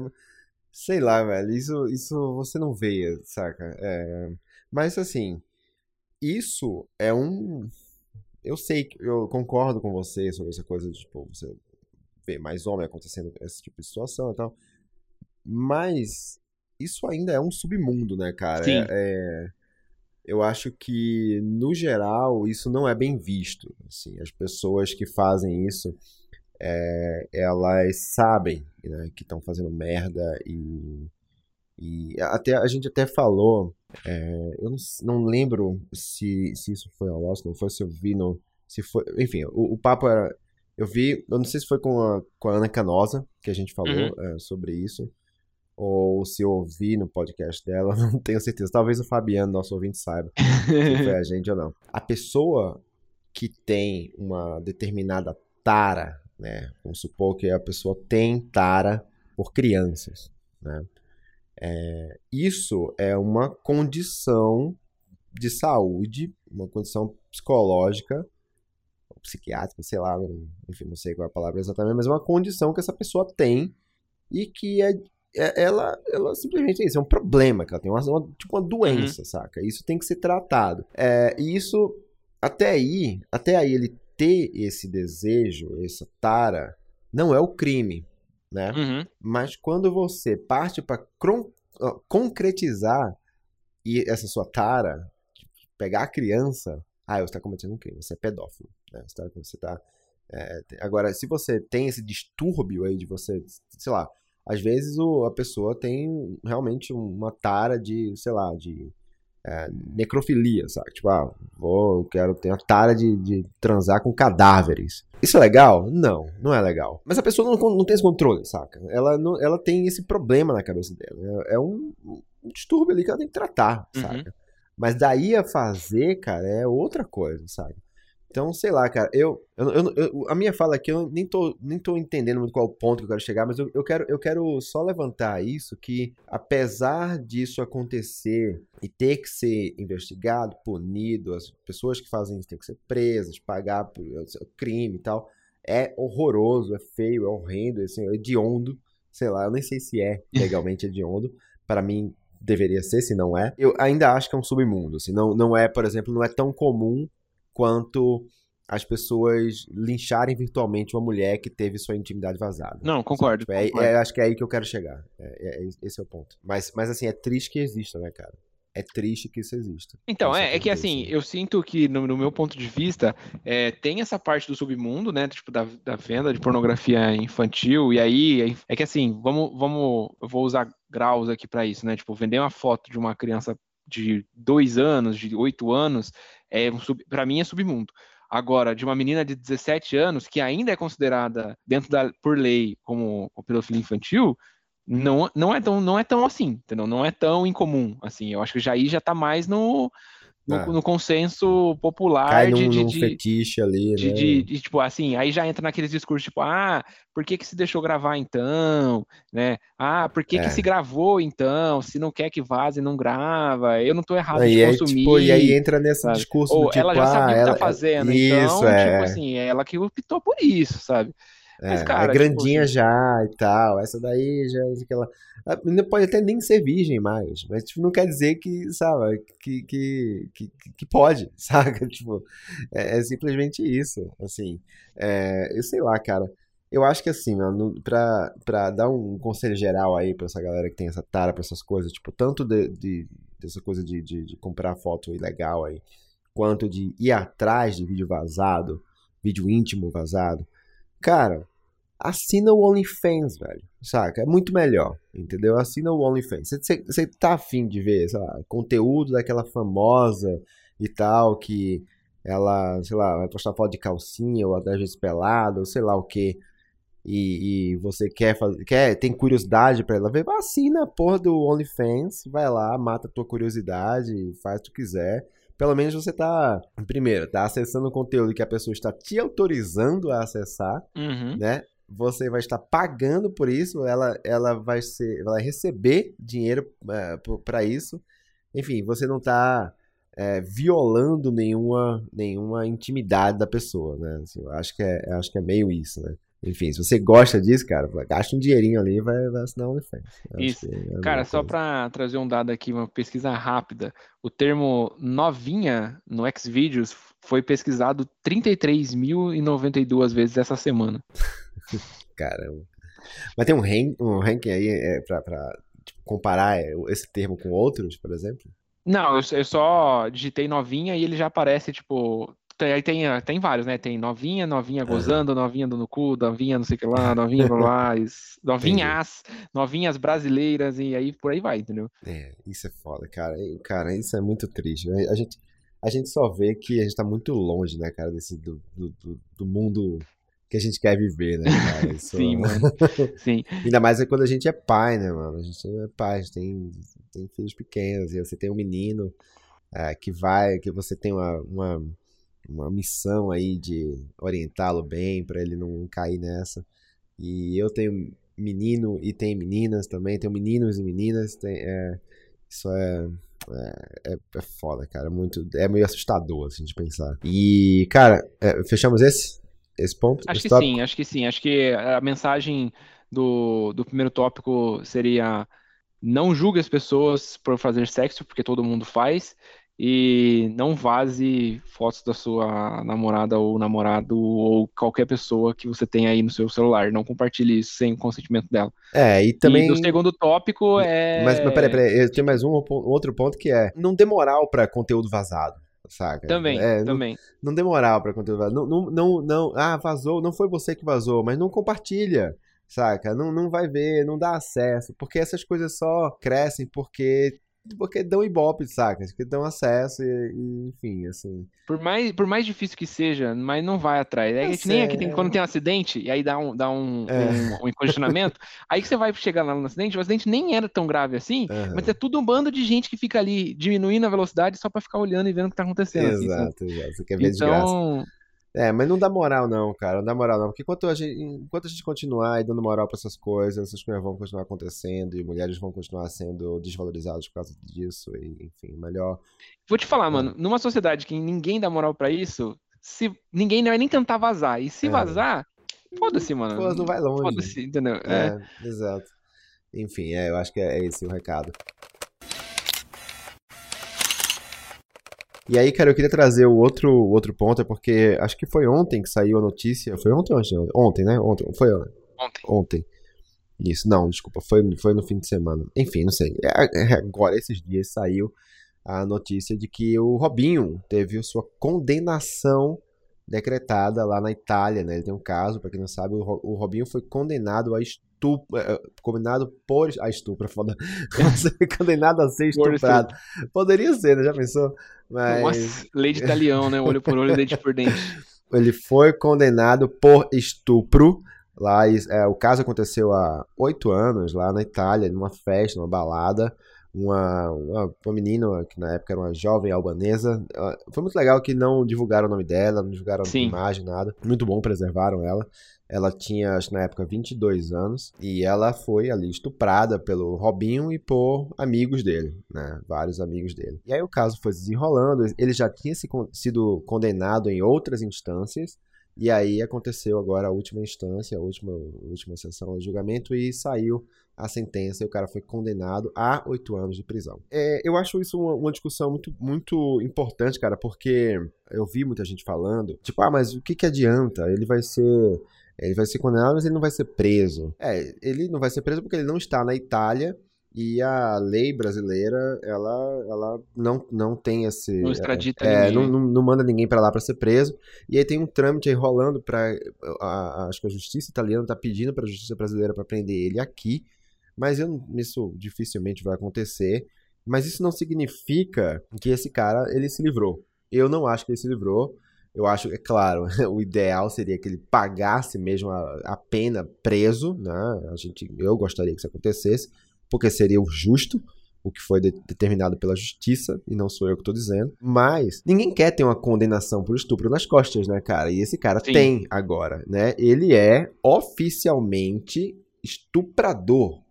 [SPEAKER 1] sei lá, velho. Isso, isso você não vê, saca? É... Mas assim, isso é um. Eu sei que eu concordo com você sobre essa coisa de, tipo, você ver mais homem acontecendo esse tipo de situação e tal. Mas isso ainda é um submundo, né, cara? Sim. É, é, eu acho que, no geral, isso não é bem visto. Assim, as pessoas que fazem isso, é, elas sabem né, que estão fazendo merda e, e até a gente até falou, é, eu não, não, lembro se, se isso foi ao nosso, não foi se eu vi no, se foi, enfim, o, o papo era, eu vi, eu não sei se foi com a, com a Ana Canosa que a gente falou uhum. é, sobre isso ou se eu ouvi no podcast dela, não tenho certeza. Talvez o Fabiano, nosso ouvinte, saiba se foi a gente ou não. A pessoa que tem uma determinada tara, né? Vamos supor que a pessoa tem tara por crianças, né? É, isso é uma condição de saúde, uma condição psicológica, psiquiátrica, sei lá, enfim, não sei qual é a palavra exatamente, mas é uma condição que essa pessoa tem e que é é, ela, ela simplesmente é isso, é um problema que ela tem, uma, uma tipo uma doença, uhum. saca? Isso tem que ser tratado. É, e isso, até aí, até aí ele ter esse desejo, essa tara, não é o crime, né? Uhum. Mas quando você parte para concretizar e essa sua tara, pegar a criança, ah, você está cometendo um crime, você é pedófilo, né? Você tá, você tá é, agora, se você tem esse distúrbio aí de você, sei lá, às vezes o, a pessoa tem realmente uma tara de, sei lá, de é, necrofilia, sabe? Tipo, ah, vou, quero ter uma tara de, de transar com cadáveres. Isso é legal? Não, não é legal. Mas a pessoa não, não tem esse controle, saca? Ela, não, ela tem esse problema na cabeça dela. É, é um, um, distúrbio ali que ela tem que tratar, uhum. saca? Mas daí a fazer, cara, é outra coisa, sabe? Então, sei lá, cara, eu, eu, eu, eu, a minha fala aqui, eu nem tô, nem tô entendendo muito qual ponto que eu quero chegar, mas eu, eu, quero, eu quero só levantar isso, que apesar disso acontecer e ter que ser investigado, punido, as pessoas que fazem isso têm que ser presas, pagar por crime e tal, é horroroso, é feio, é horrendo, é, assim, é hediondo, sei lá, eu nem sei se é legalmente hediondo, para mim deveria ser, se não é. Eu ainda acho que é um submundo, assim, não, não é, por exemplo, não é tão comum quanto as pessoas lincharem virtualmente uma mulher que teve sua intimidade vazada.
[SPEAKER 2] Não, concordo.
[SPEAKER 1] É,
[SPEAKER 2] concordo.
[SPEAKER 1] É, acho que é aí que eu quero chegar. É, é, esse é o ponto. Mas, mas assim, é triste que exista, né, cara? É triste que isso exista.
[SPEAKER 2] Então, é, é que assim, eu sinto que, no, no meu ponto de vista, é, tem essa parte do submundo, né? Tipo, da, da venda de pornografia infantil, e aí é que assim, vamos, vamos. Eu vou usar graus aqui para isso, né? Tipo, vender uma foto de uma criança de dois anos, de oito anos, é um para mim é submundo. Agora, de uma menina de 17 anos, que ainda é considerada, dentro da, por lei, como, como pedofilia infantil, não, não, é tão, não é tão assim, entendeu? Não é tão incomum, assim. Eu acho que já aí já tá mais no, no, ah. no consenso popular
[SPEAKER 1] Cai
[SPEAKER 2] de,
[SPEAKER 1] num,
[SPEAKER 2] de,
[SPEAKER 1] num
[SPEAKER 2] de,
[SPEAKER 1] fetiche ali,
[SPEAKER 2] de,
[SPEAKER 1] né?
[SPEAKER 2] de, de, tipo, assim, aí já entra naqueles discursos, tipo, ah, por que que se deixou gravar então, né? Ah, por que é. que se gravou então? Se não quer que vaze, não grava, eu não tô errado
[SPEAKER 1] e
[SPEAKER 2] de
[SPEAKER 1] aí,
[SPEAKER 2] consumir.
[SPEAKER 1] Tipo, e aí entra nesse
[SPEAKER 2] sabe?
[SPEAKER 1] discurso
[SPEAKER 2] Ou
[SPEAKER 1] do tipo,
[SPEAKER 2] ela já sabia
[SPEAKER 1] ah,
[SPEAKER 2] o que
[SPEAKER 1] ela...
[SPEAKER 2] tá fazendo,
[SPEAKER 1] isso,
[SPEAKER 2] então,
[SPEAKER 1] é.
[SPEAKER 2] tipo assim, é ela que optou por isso, sabe?
[SPEAKER 1] É,
[SPEAKER 2] Mas, cara,
[SPEAKER 1] é grandinha
[SPEAKER 2] tipo,
[SPEAKER 1] já e tal. Essa daí já é aquela. A menina pode até nem ser virgem mais, mas tipo, não quer dizer que, sabe, que, que, que, que pode, saca? Tipo, é, é simplesmente isso, assim. É, eu sei lá, cara. Eu acho que assim, mano, pra, pra dar um conselho geral aí pra essa galera que tem essa tara pra essas coisas, tipo, tanto de, de dessa coisa de, de, de comprar foto ilegal aí, quanto de ir atrás de vídeo vazado, vídeo íntimo vazado, cara, assina o OnlyFans, velho. Saca? É muito melhor, entendeu? Assina o OnlyFans. Você tá afim de ver, sei lá, conteúdo daquela famosa e tal, que ela, sei lá, vai postar foto de calcinha ou às vezes pelada, ou sei lá o que. E, e, você quer fazer, quer, tem curiosidade para ela ver, assina a porra do OnlyFans, vai lá, mata a tua curiosidade, faz o que tu quiser. Pelo menos você tá, primeiro, tá acessando o conteúdo que a pessoa está te autorizando a acessar,
[SPEAKER 2] uhum.
[SPEAKER 1] né? Você vai estar pagando por isso, ela, ela vai ser, vai receber dinheiro é, para isso. Enfim, você não está é, violando nenhuma, nenhuma intimidade da pessoa, né? Assim, eu acho que é, acho que é meio isso, né? Enfim, se você gosta disso, cara, gasta um dinheirinho ali e vai, vai assinar o OnlyFans.
[SPEAKER 2] Isso. É cara, só para trazer um dado aqui, uma pesquisa rápida. O termo novinha no Xvideos foi pesquisado 33.092 vezes essa semana.
[SPEAKER 1] Caramba. Mas tem um, rank, um ranking aí é, pra, pra tipo, comparar esse termo com outros, por exemplo?
[SPEAKER 2] Não, eu, eu só digitei novinha e ele já aparece, tipo, tem, aí tem, tem vários, né? Tem novinha, novinha gozando, novinha dando cu, novinha não sei o que lá, novinha blá, blá, novinhas, novinhas brasileiras e aí por aí vai, entendeu?
[SPEAKER 1] É, isso é foda, cara. Cara, isso é muito triste. A gente, a gente só vê que a gente tá muito longe, né, cara, desse, do, do, do mundo que a gente quer viver, né, cara?
[SPEAKER 2] Isso... Sim, mano. Sim.
[SPEAKER 1] Ainda mais é quando a gente é pai, né, mano? A gente é pai, a gente tem, tem filhos pequenos, e você tem um menino é, que vai, que você tem uma, uma, uma missão aí de orientá-lo bem, para ele não cair nessa. E eu tenho menino e tem meninas também, tenho meninos e meninas, tem, é, isso é, é, é, é, foda, cara, muito, é meio assustador, assim, de pensar. E, cara, é, fechamos esse? Esse ponto?
[SPEAKER 2] Acho que sim, acho que sim. Acho que a mensagem do, do primeiro tópico seria não julgue as pessoas por fazer sexo, porque todo mundo faz, e não vaze fotos da sua namorada ou namorado ou qualquer pessoa que você tenha aí no seu celular. Não compartilhe isso sem o consentimento dela.
[SPEAKER 1] É, e também.
[SPEAKER 2] E o segundo tópico é.
[SPEAKER 1] Mas, mas peraí, peraí, eu tenho mais um outro ponto que é não dê moral pra conteúdo vazado saca?
[SPEAKER 2] Também,
[SPEAKER 1] é,
[SPEAKER 2] também.
[SPEAKER 1] Não, não dê moral pra conteúdo. Não, não, não, não, ah, vazou, não foi você que vazou, mas não compartilha, saca? Não, não vai ver, não dá acesso, porque essas coisas só crescem porque porque dão ibope, saca? Que dão acesso e, e, enfim, assim.
[SPEAKER 2] Por mais, por mais difícil que seja, mas não vai atrás. É, gente nem aqui tem, quando tem um acidente e aí dá um, dá um, é. um, um congestionamento, aí que você vai chegar lá no acidente, o acidente nem era tão grave assim, uhum. mas é tudo um bando de gente que fica ali diminuindo a velocidade só para ficar olhando e vendo o que tá acontecendo.
[SPEAKER 1] Exato,
[SPEAKER 2] assim,
[SPEAKER 1] exato. Você quer ver então, desgraça. É, mas não dá moral não, cara, não dá moral não, porque enquanto a gente, enquanto a gente continuar aí dando moral para essas coisas, essas coisas vão continuar acontecendo e mulheres vão continuar sendo desvalorizadas por causa disso, e, enfim, melhor...
[SPEAKER 2] Vou te falar, é. mano, numa sociedade que ninguém dá moral para isso, se ninguém vai nem tentar vazar, e se é. vazar, foda-se, mano.
[SPEAKER 1] Foda-se, não vai longe.
[SPEAKER 2] Foda-se, entendeu?
[SPEAKER 1] É, é, exato. Enfim, é, eu acho que é esse o recado. E aí, cara, eu queria trazer o outro, outro ponto, é porque acho que foi ontem que saiu a notícia. Foi ontem ou ontem? Ontem, né? Ontem. Foi
[SPEAKER 2] ontem.
[SPEAKER 1] Ontem. Isso, não, desculpa, foi, foi no fim de semana. Enfim, não sei. É, é, agora, esses dias, saiu a notícia de que o Robinho teve sua condenação decretada lá na Itália, né? Ele tem um caso, para quem não sabe, o Robinho foi condenado a estupro, é, condenado por a estupro, é foda. condenado a ser estuprado. Poderia ser, né? Já pensou?
[SPEAKER 2] Mas Nossa, lei de talião, né? Olho por olho, dente por dente.
[SPEAKER 1] Ele foi condenado por estupro. Lá, é, o caso aconteceu há oito anos lá na Itália, numa festa, numa balada uma, uma, uma, menina que na época era uma jovem albanesa. Foi muito legal que não divulgaram o nome dela, não divulgaram Sim. a imagem, nada. Muito bom, preservaram ela. Ela tinha, acho na época, 22 anos e ela foi ali estuprada pelo Robinho e por amigos dele, né? Vários amigos dele. E aí o caso foi desenrolando, ele já tinha se, sido condenado em outras instâncias. E aí aconteceu agora a última instância, a última, a última sessão de julgamento e saiu a sentença e o cara foi condenado a oito anos de prisão. É, eu acho isso uma, uma, discussão muito, muito importante, cara, porque eu vi muita gente falando, tipo, ah, mas o que, que adianta? Ele vai ser. Ele vai ser condenado, mas ele não vai ser preso. É, ele não vai ser preso porque ele não está na Itália e a lei brasileira ela, ela não, não tem esse
[SPEAKER 2] não extradita
[SPEAKER 1] é, ninguém. Não, não, manda ninguém para lá para ser preso e aí tem um trâmite aí rolando para acho que a justiça italiana está pedindo para a justiça brasileira para prender ele aqui mas eu, isso dificilmente vai acontecer. Mas isso não significa que esse cara ele se livrou. Eu não acho que ele se livrou. Eu acho, é claro, o ideal seria que ele pagasse mesmo a, a pena preso, né? A gente, eu gostaria que isso acontecesse, porque seria o justo, o que foi de, determinado pela justiça, e não sou eu que estou dizendo. Mas ninguém quer ter uma condenação por estupro nas costas, né, cara? E esse cara Sim. tem agora, né? Ele é oficialmente estuprador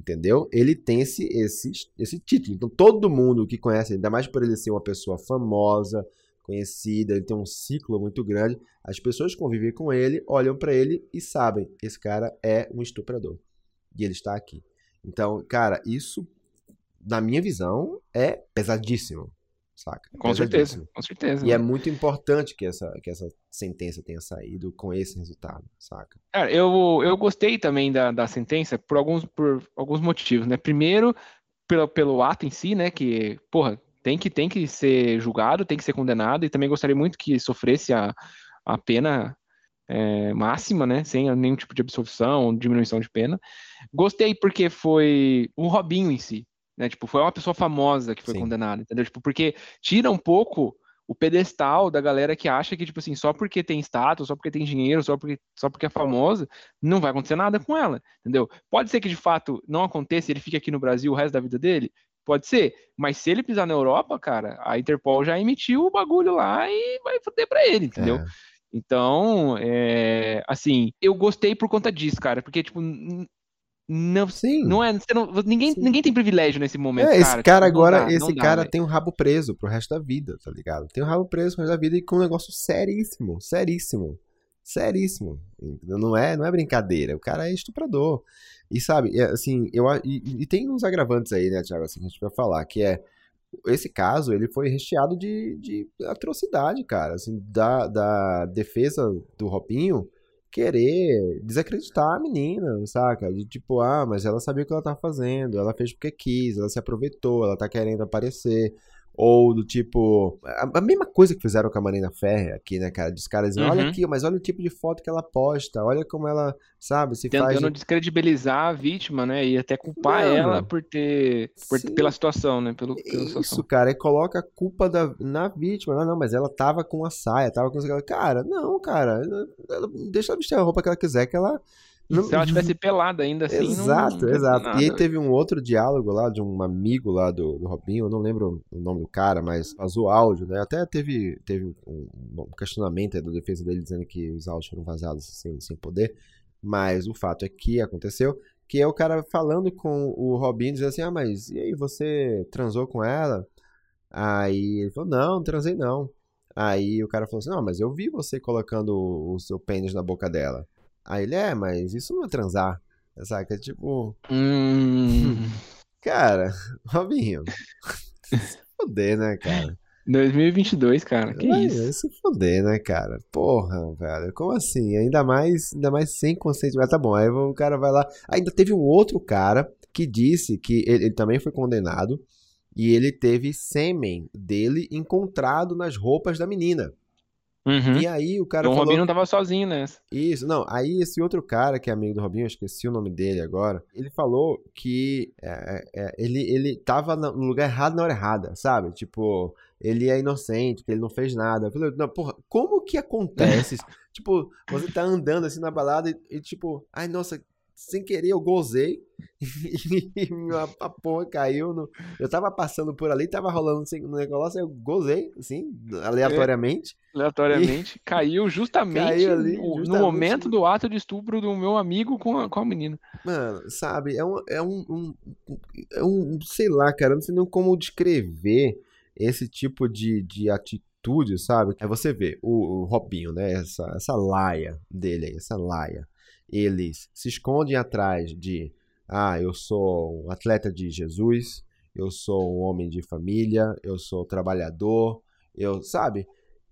[SPEAKER 1] entendeu? Ele tem esse, esse, esse título. Então todo mundo que conhece, ainda mais por ele ser uma pessoa famosa, conhecida, ele tem um ciclo muito grande, as pessoas que convivem com ele olham para ele e sabem, esse cara é um estuprador. E ele está aqui. Então, cara, isso, na minha visão, é pesadíssimo saca?
[SPEAKER 2] Com certeza, com certeza.
[SPEAKER 1] E é muito importante que essa, que essa sentença tenha saído com esse resultado, saca?
[SPEAKER 2] Cara, eu, eu gostei também da, da sentença por alguns, por alguns motivos, né? Primeiro, pelo, pelo ato em si, né? Que, porra, tem que, tem que ser julgado, tem que ser condenado, e também gostaria muito que sofresse a, a pena é, máxima, né? Sem nenhum tipo de absolvição, diminuição de pena. Gostei porque foi o Robinho em si. Né? Tipo, foi uma pessoa famosa que foi Sim. condenada, entendeu? Tipo, porque tira um pouco o pedestal da galera que acha que, tipo assim, só porque tem status, só porque tem dinheiro, só porque, só porque é famosa, não vai acontecer nada com ela, entendeu? Pode ser que de fato não aconteça, ele fique aqui no Brasil o resto da vida dele, pode ser, mas se ele pisar na Europa, cara, a Interpol já emitiu o bagulho lá e vai foder pra ele, entendeu? É. Então, é, assim, eu gostei por conta disso, cara, porque, tipo, não, Sim. não é. Não, ninguém, ninguém tem privilégio nesse momento. É,
[SPEAKER 1] esse cara, cara tipo, agora, dá, esse cara tem um rabo preso pro resto da vida, tá ligado? Tem um rabo preso pro resto da vida e com um negócio seríssimo, seríssimo. Seríssimo. Não é, não é brincadeira. O cara é estuprador. E sabe, é, assim, eu e, e, tem uns agravantes aí, né, Thiago, assim, que a gente vai falar, que é esse caso, ele foi recheado de, de atrocidade, cara, assim, da, da defesa do Robinho querer desacreditar a menina, saca? De tipo, ah, mas ela sabia o que ela tá fazendo, ela fez porque quis, ela se aproveitou, ela tá querendo aparecer. Ou do tipo. A, a, mesma coisa que fizeram com a Marina Ferrer aqui, né, cara? Dos caras dizendo, uhum. olha aqui, mas olha o tipo de foto que ela posta, olha como ela, sabe, se
[SPEAKER 2] Tentando
[SPEAKER 1] faz.
[SPEAKER 2] Tentando descredibilizar a vítima, né? E até culpar Não, ela por ter. Por, pela situação, né? Pelo, pela
[SPEAKER 1] Isso, situação. cara, e coloca a culpa da, na vítima. Não, não, mas ela tava com a saia, tava com. Cara, não, cara. Ela, deixa ela vestir a roupa que ela quiser, que ela
[SPEAKER 2] não, se ela tivesse pelada ainda assim.
[SPEAKER 1] Exato, não, exato. Nada. E aí teve um outro diálogo lá de um amigo lá do, do Robinho, eu não lembro o nome do cara, mas vazou áudio, né? Até teve, teve um, um questionamento da defesa dele dizendo que os áudios foram vazados sem, sem poder. Mas o fato é que aconteceu. Que é o cara falando com o Robinho, dizendo assim: Ah, mas e aí, você transou com ela? Aí ele falou: Não, não transei não. Aí o cara falou assim: Não, mas eu vi você colocando o seu pênis na boca dela. Aí ele, é, mas isso não é transar. Saca? Tipo.
[SPEAKER 2] Hum.
[SPEAKER 1] Cara, Robinho. se foder, né, cara?
[SPEAKER 2] 2022, cara, que Vai, isso?
[SPEAKER 1] Se foder, né, cara? Porra, velho, como assim? Ainda mais, ainda mais sem consentimento. Tá bom, aí o cara vai lá. Ainda teve um outro cara que disse que ele, ele também foi condenado e ele teve sêmen dele encontrado nas roupas da menina.
[SPEAKER 2] Uhum.
[SPEAKER 1] E aí o cara
[SPEAKER 2] então,
[SPEAKER 1] falou...
[SPEAKER 2] O Robinho não tava sozinho nessa.
[SPEAKER 1] Isso, não. Aí esse outro cara que é amigo do Robinho, eu esqueci o nome dele agora, ele falou que é, é, ele, ele tava no lugar errado na hora errada, sabe? Tipo, ele é inocente, que ele não fez nada. Eu falei, não, porra, como que acontece? tipo, você tá andando assim na balada e, e tipo, ai, nossa, sem querer eu gozei e a, porra caiu no... Eu tava passando por ali, tava rolando um negócio, eu gozei, assim, aleatoriamente.
[SPEAKER 2] É, aleatoriamente. E... Caiu justamente, caiu ali, no, justamente no momento do ato de estupro do meu amigo com a, com a menina.
[SPEAKER 1] Mano, sabe, é um, é um, um, é um sei lá, cara, não sei nem como descrever esse tipo de, de atitude, sabe? É você ver o, o Robinho, né, essa, essa laia dele aí, essa laia eles se escondem atrás de ah, eu sou um atleta de Jesus, eu sou um homem de família, eu sou trabalhador, eu, sabe?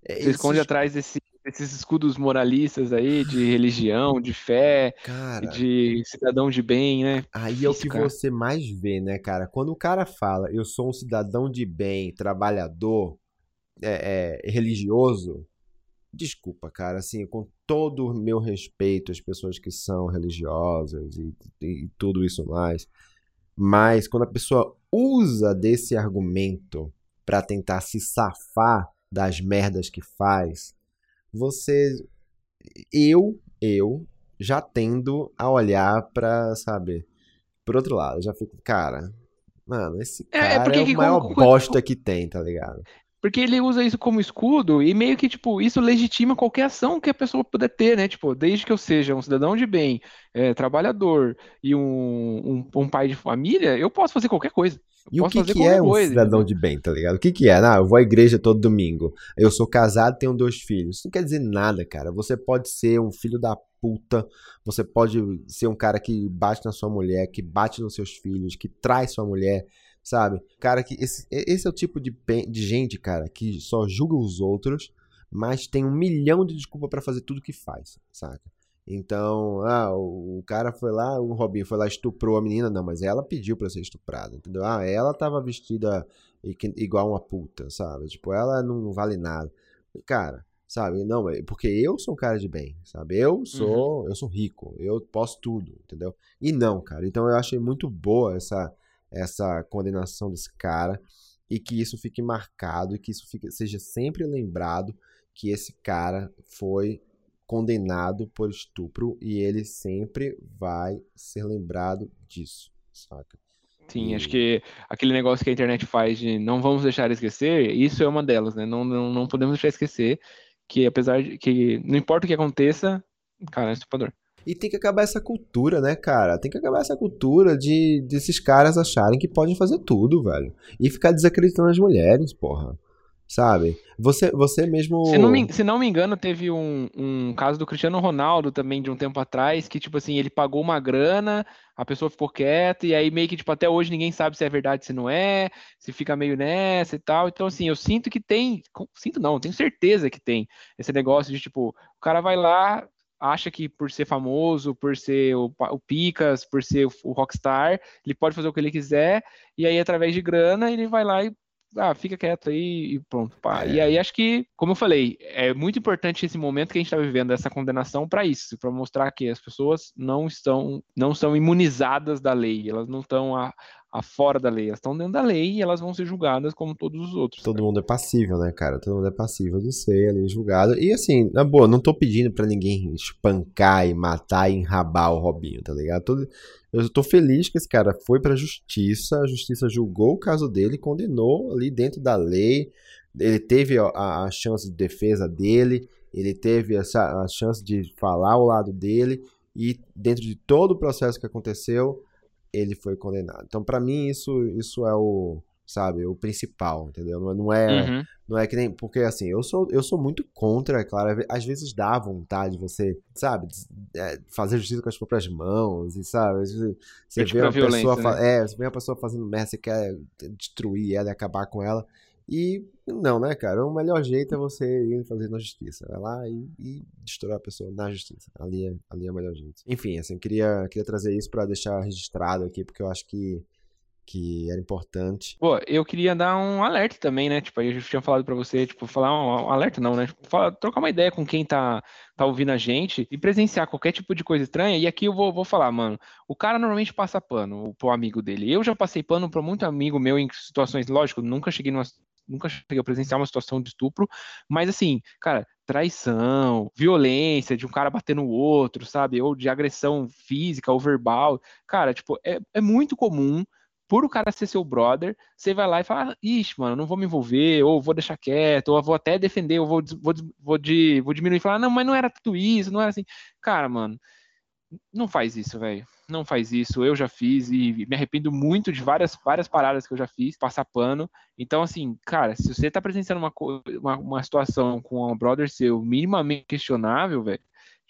[SPEAKER 2] É, se esconde se... atrás desse, desses escudos moralistas aí, de religião, de fé, cara, de cidadão de bem, né?
[SPEAKER 1] Aí é o que cara. você mais vê, né, cara? Quando o cara fala, eu sou um cidadão de bem, trabalhador, é, é religioso, desculpa, cara, assim, com todo o meu respeito às pessoas que são religiosas e, e, tudo isso mais, mas quando a pessoa usa desse argumento para tentar se safar das merdas que faz, você eu eu já tendo a olhar para, sabe, por outro lado, já fico, cara, Mano, esse cara é, é, é o maior bosta que tem, tá ligado?
[SPEAKER 2] Porque ele usa isso como escudo e meio que, tipo, isso legitima qualquer ação que a pessoa puder ter, né? Tipo, desde que eu seja um cidadão de bem, é, trabalhador e um, um, um, pai de família, eu posso fazer qualquer coisa.
[SPEAKER 1] Eu e o que, que é um coisa, cidadão de bem, tá ligado? O que, que é? Ah, eu vou à igreja todo domingo. Eu sou casado tenho dois filhos. Isso não quer dizer nada, cara. Você pode ser um filho da puta, você pode ser um cara que bate na sua mulher, que bate nos seus filhos, que trai sua mulher sabe? Cara, que esse, esse é o tipo de, de gente, cara, que só julga os outros, mas tem um milhão de desculpa para fazer tudo que faz, saca? Então, ah, o, o, cara foi lá, o Robinho foi lá, estuprou a menina, não, mas ela pediu para ser estuprada, entendeu? Ah, ela tava vestida igual uma puta, sabe? Tipo, ela não vale nada. Cara, sabe? Não, porque eu sou um cara de bem, sabe? Eu sou, uhum. eu sou rico, eu posso tudo, entendeu? E não, cara. Então eu achei muito boa essa essa condenação desse cara e que isso fique marcado e que isso fique, seja sempre lembrado que esse cara foi condenado por estupro e ele sempre vai ser lembrado disso, saca?
[SPEAKER 2] Sim, acho que aquele negócio que a internet faz de não vamos deixar esquecer, isso é uma delas, né? Não, não, não podemos deixar esquecer que apesar de que não importa o que aconteça, cara, é estuprador.
[SPEAKER 1] E tem que acabar essa cultura, né, cara? Tem que acabar essa cultura de desses caras acharem que podem fazer tudo, velho. E ficar desacreditando as mulheres, porra. Sabe? Você, você mesmo.
[SPEAKER 2] Se não, me, se não me engano, teve um, um caso do Cristiano Ronaldo também de um tempo atrás, que, tipo assim, ele pagou uma grana, a pessoa ficou quieta, e aí meio que, tipo, até hoje ninguém sabe se é verdade, se não é, se fica meio nessa e tal. Então, assim, eu sinto que tem. Sinto não, tenho certeza que tem esse negócio de, tipo, o cara vai lá, acha que por ser famoso, por ser o, o Picas, por ser o, o, Rockstar, ele pode fazer o que ele quiser, e aí através de grana ele vai lá e ah, fica quieto aí e pronto. Pá. É. E aí acho que, como eu falei, é muito importante esse momento que a gente está vivendo, essa condenação para isso, para mostrar que as pessoas não estão, não são imunizadas da lei, elas não estão a, a fora da lei. Elas estão dentro da lei e elas vão ser julgadas como todos os outros.
[SPEAKER 1] Todo cara. mundo é passível, né, cara? Todo mundo é passível de ser ali julgado. E assim, na boa, não tô pedindo para ninguém espancar e matar e enrabar o Robinho, tá ligado? Todo... Eu tô feliz que esse cara foi pra justiça, a justiça julgou o caso dele, condenou ali dentro da lei. Ele teve a, a chance de defesa dele, ele teve essa, a chance de falar ao lado dele. E dentro de todo o processo que aconteceu, ele foi condenado. Então, para mim, isso, isso é o, sabe, o principal, entendeu? Não é, uhum. não é que nem, porque assim, eu sou, eu sou muito contra, é claro, às vezes dá vontade de você, sabe, é, fazer justiça com as próprias mãos, e sabe, você vê uma pessoa, né? é, você vê uma pessoa fazendo merda, você quer destruir ela e acabar com ela, e não, né, cara? O melhor jeito é você ir fazer na justiça. Vai lá e, e destruir a pessoa na justiça. Ali é, ali é o melhor jeito. Enfim, assim, queria, queria trazer isso para deixar registrado aqui, porque eu acho que, que era importante.
[SPEAKER 2] Pô, eu queria dar um alerta também, né? Tipo, eu já tinha falado para você, tipo, falar um, um, alerta não, né? Tipo, falar, trocar uma ideia com quem tá, tá ouvindo a gente e presenciar qualquer tipo de coisa estranha. E aqui eu vou, vou falar, mano, o cara normalmente passa pano pro amigo dele. Eu já passei pano para muito amigo meu em situações, lógico, nunca cheguei numa nunca cheguei a presenciar uma situação de estupro, mas assim, cara, traição, violência de um cara bater no outro, sabe? Ou de agressão física ou verbal. Cara, tipo, é, é muito comum por o cara ser seu brother, você vai lá e fala, ixi, mano, não vou me envolver, ou vou deixar quieto, ou vou até defender, ou vou, vou, vou, vou diminuir e falar, não, mas não era tudo isso, não era assim. Cara, mano, não faz isso, velho. Não faz isso. Eu já fiz e me arrependo muito de várias, várias paradas que eu já fiz, passar pano. Então, assim, cara, se você tá presenciando uma, uma, uma situação com um brother seu minimamente questionável, velho,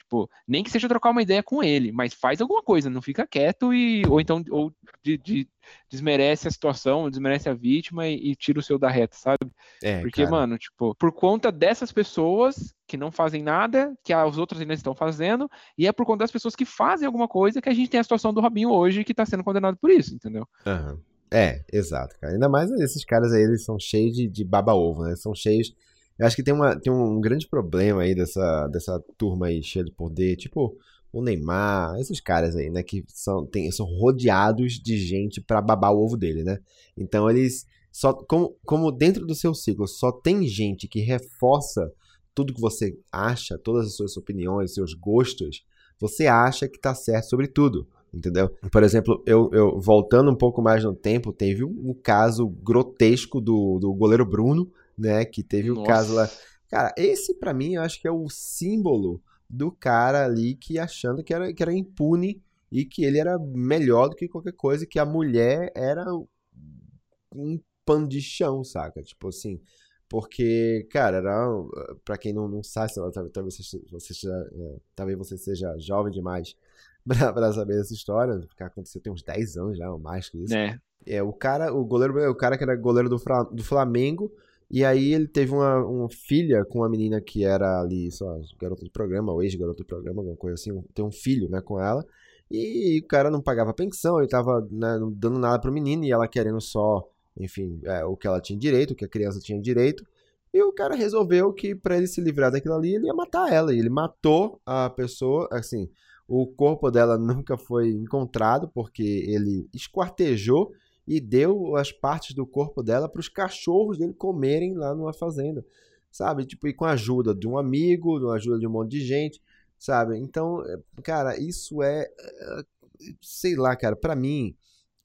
[SPEAKER 2] Tipo, nem que seja trocar uma ideia com ele, mas faz alguma coisa, não fica quieto e ou então ou de, de desmerece a situação, desmerece a vítima e, e, tira o seu da reta, sabe? É, Porque, cara. mano, tipo, por conta dessas pessoas que não fazem nada, que as outras ainda estão fazendo, e é por conta das pessoas que fazem alguma coisa que a gente tem a situação do Robinho hoje que tá sendo condenado por isso, entendeu?
[SPEAKER 1] Uhum. É, exato, cara. Ainda mais esses caras aí, eles são cheios de, de baba-ovo, né? São cheios eu acho que tem, uma, tem um grande problema aí dessa, dessa turma aí cheia de poder, tipo o Neymar, esses caras aí, né, que são, tem, são rodeados de gente para babar o ovo dele, né? Então eles só como, como dentro do seu ciclo só tem gente que reforça tudo que você acha, todas as suas opiniões, seus gostos, você acha que tá certo sobre tudo, entendeu? Por exemplo, eu, eu voltando um pouco mais no tempo, teve um, um caso grotesco do, do goleiro Bruno, né? Que teve Nossa. o caso lá. Cara, esse para mim eu acho que é o símbolo do cara ali que achando que era, que era impune e que ele era melhor do que qualquer coisa, que a mulher era um pano de chão, saca? Tipo assim, porque, cara, era, pra quem não, não sabe, talvez você, você seja, é, talvez você seja jovem demais pra, pra saber essa história, porque aconteceu tem uns 10 anos já, ou mais que isso. É. É, o cara, o goleiro, o cara que era goleiro do, do Flamengo, e aí ele teve uma, uma filha com uma menina que era ali, só garota de programa, ou ex-garota de programa, alguma coisa assim, tem um filho, né, com ela. E o cara não pagava pensão, ele tava né, não dando nada pro menino e ela querendo só, enfim, é, o que ela tinha direito, o que a criança tinha direito. E o cara resolveu que para ele se livrar daquilo ali, ele ia matar ela. E ele matou a pessoa, assim, o corpo dela nunca foi encontrado porque ele esquartejou e deu as partes do corpo dela para os cachorros dele comerem lá numa fazenda, sabe? Tipo, e com a ajuda de um amigo, com a ajuda de um monte de gente, sabe? Então, é, cara, isso é, é sei lá, cara, para mim,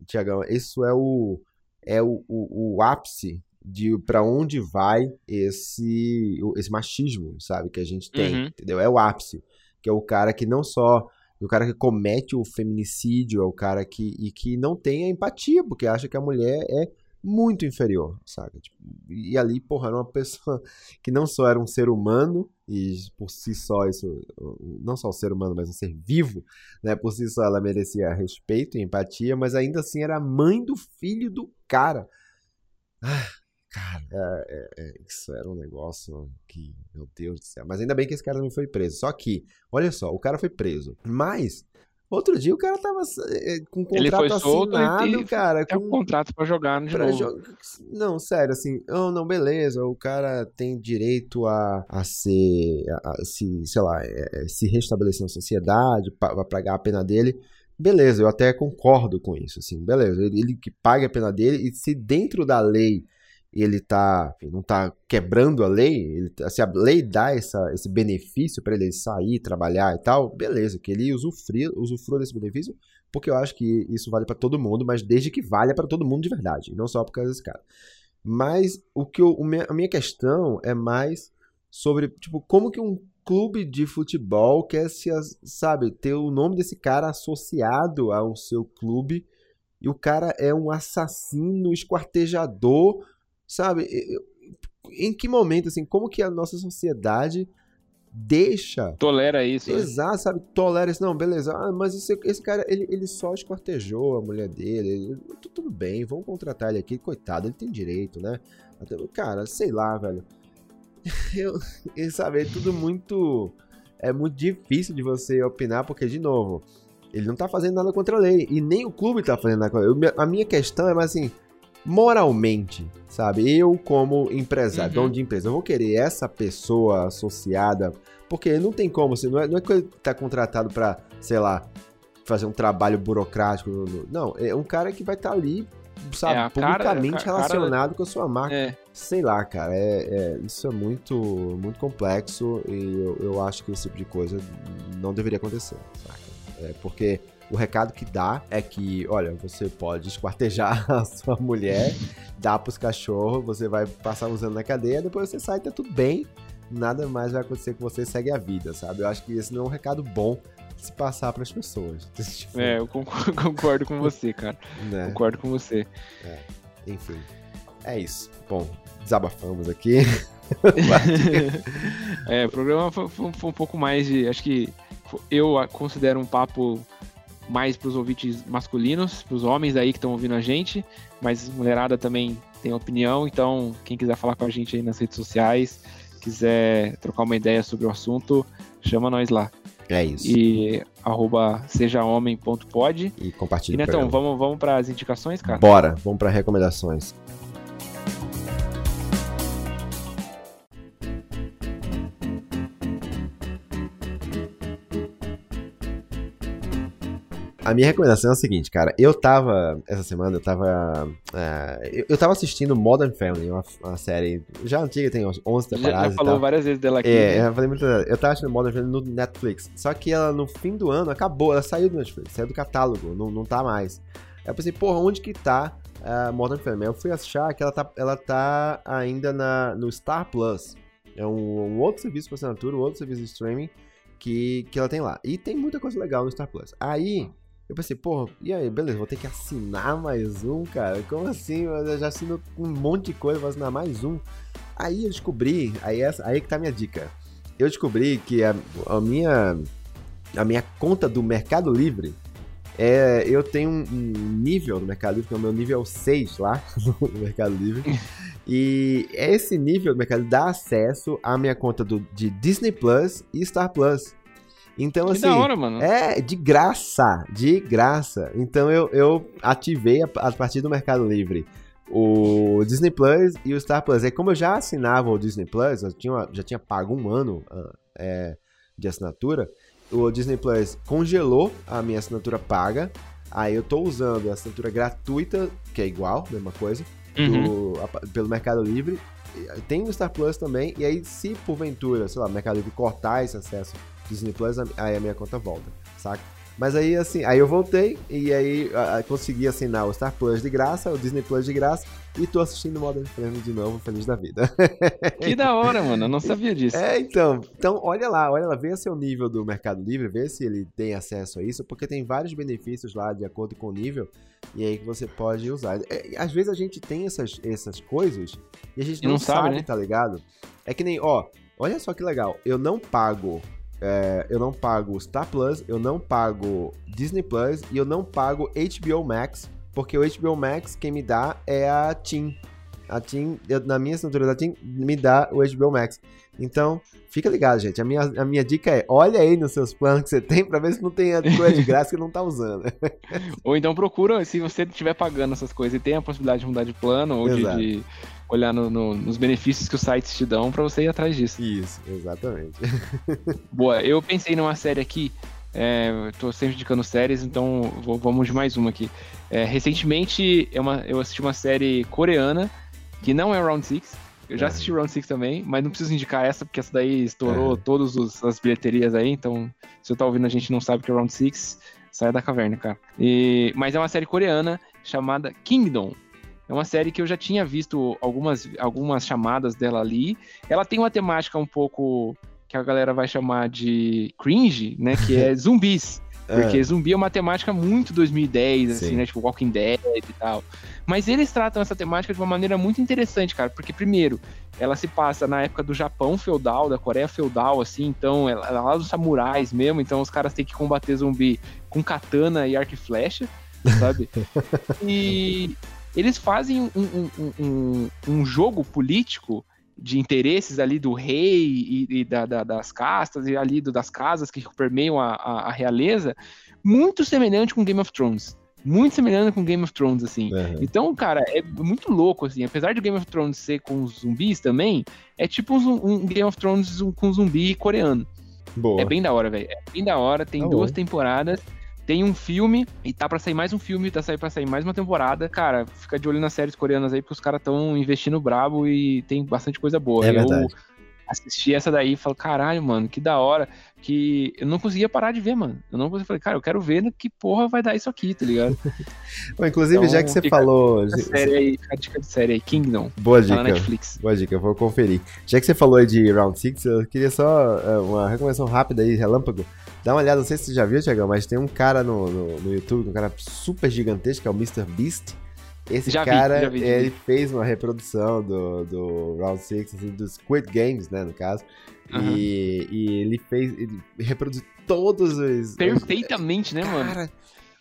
[SPEAKER 1] Tiagão, isso é o é o, o, o ápice de para onde vai esse esse machismo, sabe, que a gente tem, uhum. entendeu? É o ápice, que é o cara que não só o cara que comete o feminicídio, é o cara que, e que não tem a empatia, porque acha que a mulher é muito inferior, sabe? Tipo, e ali, porra, era uma pessoa que não só era um ser humano, e por si só isso, não só um ser humano, mas um ser vivo, né? Por si só ela merecia respeito e empatia, mas ainda assim era mãe do filho do cara. Ah, Cara, é, é, é, isso era um negócio que, meu Deus do céu. Mas ainda bem que esse cara não foi preso. Só que, olha só, o cara foi preso. Mas, outro dia o cara tava é, com um contrato assinado, e, cara.
[SPEAKER 2] Com
[SPEAKER 1] um
[SPEAKER 2] contrato para jogar de novo. Jo...
[SPEAKER 1] Não, sério, assim, oh, não, beleza, o cara tem direito a, a ser, a, a se, sei lá, é, se restabelecer na sociedade, para pagar a pena dele. Beleza, eu até concordo com isso, assim, beleza. Ele, ele que pague a pena dele e se dentro da lei ele tá, não tá quebrando a lei, ele, tá, se a lei dá essa, esse benefício para ele sair, trabalhar e tal, beleza, que ele usufrua desse benefício, porque eu acho que isso vale para todo mundo, mas desde que valha para todo mundo de verdade, não só por causa desse cara. Mas o que eu, a minha questão é mais sobre, tipo, como que um clube de futebol quer se, sabe, ter o nome desse cara associado ao seu clube e o cara é um assassino, esquartejador Sabe? Em que momento, assim, como que a nossa sociedade deixa.
[SPEAKER 2] Tolera isso.
[SPEAKER 1] Né? Exato, sabe? Tolera isso. Não, beleza. Ah, mas esse, esse cara, ele, ele só esquartejou a mulher dele. Ele, tudo bem, vamos contratar ele aqui. Coitado, ele tem direito, né? Até, cara, sei lá, velho. Eu, sabe, é tudo muito. É muito difícil de você opinar, porque, de novo, Ele não tá fazendo nada contra a lei. E nem o clube tá fazendo nada contra a lei. A minha questão é mais assim, moralmente, sabe? Eu, como empresário, uhum. dono de empresa, eu vou querer essa pessoa associada. Porque não tem como, assim, não é, não é que ele tá contratado para, sei lá, fazer um trabalho burocrático. Não, é um cara que vai estar tá ali, sabe, é, publicamente cara, relacionado cara, com a sua marca. É. Sei lá, cara, é, é, isso é muito, muito complexo e eu, eu acho que esse tipo de coisa não deveria acontecer, saca? É porque o recado que dá é que, olha, você pode esquartejar a sua mulher, dar pros cachorros, você vai passar usando na cadeia, depois você sai, tá tudo bem, nada mais vai acontecer com você segue a vida, sabe? Eu acho que esse não é um recado bom se passar para as pessoas.
[SPEAKER 2] Tipo... É, eu concordo, concordo, com você, cara. Né? Concordo com você.
[SPEAKER 1] É, enfim, é isso. Bom, desabafamos aqui.
[SPEAKER 2] é, o programa foi, foi, foi, um pouco mais de. Acho que eu considero um papo mais para os ouvintes masculinos, para os homens aí que estão ouvindo a gente, mas mulherada também tem opinião, então quem quiser falar com a gente aí nas redes sociais, quiser trocar uma ideia sobre o assunto, chama nós lá.
[SPEAKER 1] É isso.
[SPEAKER 2] E arroba sejahomem.pod.
[SPEAKER 1] E compartilha.
[SPEAKER 2] E Netão, vamos, vamos para as indicações, cara?
[SPEAKER 1] Bora, vamos para recomendações. A minha recomendação é a seguinte, cara. Eu tava. Essa semana eu tava. Uh, eu, tava assistindo Modern Family, uma, uma, série já antiga, tem 11 temporadas.
[SPEAKER 2] Já, falou várias vezes dela aqui.
[SPEAKER 1] É, né? eu falei muito Eu tava assistindo Modern Family no Netflix. Só que ela no fim do ano acabou, ela saiu do Netflix, saiu do catálogo, não, não tá mais. Aí eu pensei, porra, onde que tá uh, Modern Family? Eu fui achar que ela tá, ela tá ainda na, no Star Plus. É um, um outro serviço por assinatura, um outro serviço de streaming que, que ela tem lá. E tem muita coisa legal no Star Plus. Aí eu pensei, pô, e aí, beleza, vou ter que assinar mais um, cara? Como assim? Eu já assino um monte de coisa, vou assinar mais um. Aí eu descobri, aí, essa, aí que tá a minha dica. Eu descobri que a, a, minha, a minha conta do Mercado Livre, é, eu tenho um, um nível no Mercado Livre, que é o meu nível 6 lá no Mercado Livre. E esse nível do Mercado dá acesso à minha conta do, de Disney Plus e Star Plus. Então, que assim. Da
[SPEAKER 2] hora, mano.
[SPEAKER 1] É, de graça. De graça. Então eu, eu ativei a, a partir do Mercado Livre o Disney Plus e o Star Plus. É como eu já assinava o Disney Plus, eu tinha, já tinha pago um ano uh, é, de assinatura, o Disney Plus congelou a minha assinatura paga. Aí eu tô usando a assinatura gratuita, que é igual, mesma coisa, uhum. do, a, pelo Mercado Livre. Tem o Star Plus também, e aí se porventura, sei lá, o Mercado Livre cortar esse acesso Disney Plus, aí a minha conta volta, saca? Mas aí, assim, aí eu voltei e aí a, a, consegui assinar o Star Plus de graça, o Disney Plus de graça, e tô assistindo Modern Family de novo, feliz da vida.
[SPEAKER 2] Que da hora, mano, eu não sabia disso.
[SPEAKER 1] É, então, então olha lá, olha lá, vê seu nível do Mercado Livre, vê se ele tem acesso a isso, porque tem vários benefícios lá de acordo com o nível, e aí que você pode usar. É, às vezes a gente tem essas, essas coisas e a gente não, não, sabe, sabe né? tá ligado? É que nem, ó, olha só que legal, eu não pago é, eu não pago Star Plus, eu não pago Disney Plus e eu não pago HBO Max, porque o HBO Max quem me dá é a TIM. A TIM, eu, na minha assinatura da TIM, me dá o HBO Max. Então, fica ligado, gente. A minha, a minha dica é: olha aí nos seus planos que você tem para ver se não tem coisa de graça que não tá usando.
[SPEAKER 2] ou então procura, se você estiver pagando essas coisas e tem a possibilidade de mudar de plano ou de, de, olhar no, no, nos benefícios que os sites te dão para você ir atrás disso.
[SPEAKER 1] Isso, exatamente.
[SPEAKER 2] Boa, eu pensei numa série aqui. É, tô sempre indicando séries, então vou, vamos de mais uma aqui. É, recentemente é uma, eu assisti uma série coreana que não é Round Six. Eu já assisti Round Six também, mas não preciso indicar essa, porque essa daí estourou é. todas as bilheterias aí, então se você tá ouvindo a gente não sabe que é Round Six, sai da caverna, cara. E, mas é uma série coreana chamada Kingdom. É uma série que eu já tinha visto algumas, algumas chamadas dela ali. Ela tem uma temática um pouco que a galera vai chamar de cringe, né? Que é zumbis. Porque é. zumbi é uma temática muito 2010, assim, Sim. né? Tipo Walking Dead e tal. Mas eles tratam essa temática de uma maneira muito interessante, cara. Porque, primeiro, ela se passa na época do Japão feudal, da Coreia feudal, assim. Então, ela, ela é lá dos samurais mesmo. Então, os caras têm que combater zumbi com katana e arco e flecha, sabe? e eles fazem um, um, um, um jogo político de interesses ali do rei e, e da, da, das castas e ali do, das casas que permeiam a, a, a, realeza, muito semelhante com Game of Thrones. Muito semelhante com Game of Thrones, assim. Uhum. Então, cara, é muito louco, assim. Apesar de Game of Thrones ser com zumbis também, é tipo um, um Game of Thrones com zumbi coreano. Boa. É bem da hora, velho. É bem da hora. Tem tá duas bom. temporadas. Tem um filme e tá para sair mais um filme, tá para sair mais uma temporada. Cara, fica de olho nas séries coreanas aí, porque os caras estão investindo brabo e tem bastante coisa boa.
[SPEAKER 1] É eu verdade.
[SPEAKER 2] assisti essa daí e falo, caralho, mano, que da hora. Que eu não conseguia parar de ver, mano. Eu não conseguia, falei, cara, eu quero ver que porra vai dar isso aqui, tá ligado?
[SPEAKER 1] Bom, inclusive, então, já que você falou.
[SPEAKER 2] A série aí, a dica de série aí, Kingdom.
[SPEAKER 1] Boa tá dica. Netflix. Boa dica, eu vou conferir. Já que você falou aí de Round 6, eu queria só uh, uma recomendação rápida aí, relâmpago. Dá uma olhada, não sei se você já viu, Tiagão, mas tem um cara no, no, no, YouTube, um cara super gigantesco, que é o Mr. Beast. Esse já cara, vi, já vi, ele fez uma reprodução do, do Round 6, assim, dos Squid Games, né, no caso. Uhum. E, e, ele fez, ele reproduziu todos os...
[SPEAKER 2] Perfeitamente,
[SPEAKER 1] os,
[SPEAKER 2] né,
[SPEAKER 1] cara, mano?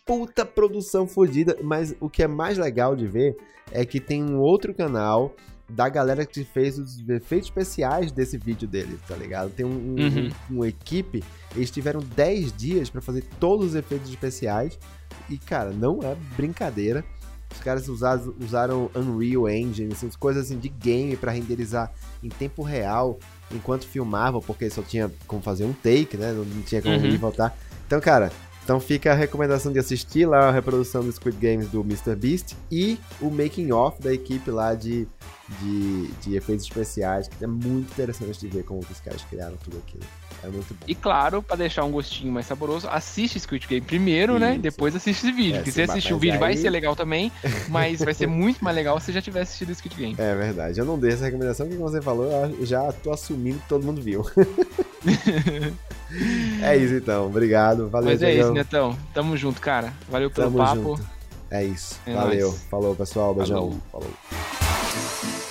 [SPEAKER 1] puta produção fodida, mas o que é mais legal de ver é que tem um outro canal da galera que fez os efeitos especiais desse vídeo dele, tá ligado? Tem um, uhum. um, uma equipe, eles tiveram 10 dias para fazer todos os efeitos especiais e, cara, não é brincadeira. Os caras usaram, usaram Unreal Engine, assim, coisas assim de game para renderizar em tempo real enquanto filmavam, porque só tinha como fazer um take, né? Não tinha como uhum. voltar. Então, cara, então fica a recomendação de assistir lá a reprodução do Squid Games do Mr. Beast e o making off da equipe lá de de, de efeitos especiais, que é muito interessante de ver como os caras criaram tudo aquilo. É muito bom.
[SPEAKER 2] E claro, para deixar um gostinho mais saboroso, assiste Squid Game primeiro, né? Isso. né? Depois assiste esse vídeo. É, Porque se você assistir o vídeo aí... vai ser legal também, mas vai ser muito mais legal se já tiver assistido Squid Game.
[SPEAKER 1] É verdade. Eu não dei essa recomendação que você falou, eu já tô assumindo que todo mundo viu. é isso então, obrigado. Valeu,
[SPEAKER 2] Mas é isso, Netão. Tamo junto, cara. Valeu pelo
[SPEAKER 1] Tamo
[SPEAKER 2] papo.
[SPEAKER 1] Junto. É isso. É Valeu. Nóis. Falou, pessoal. Beijão. Falou. Falou. Thank you.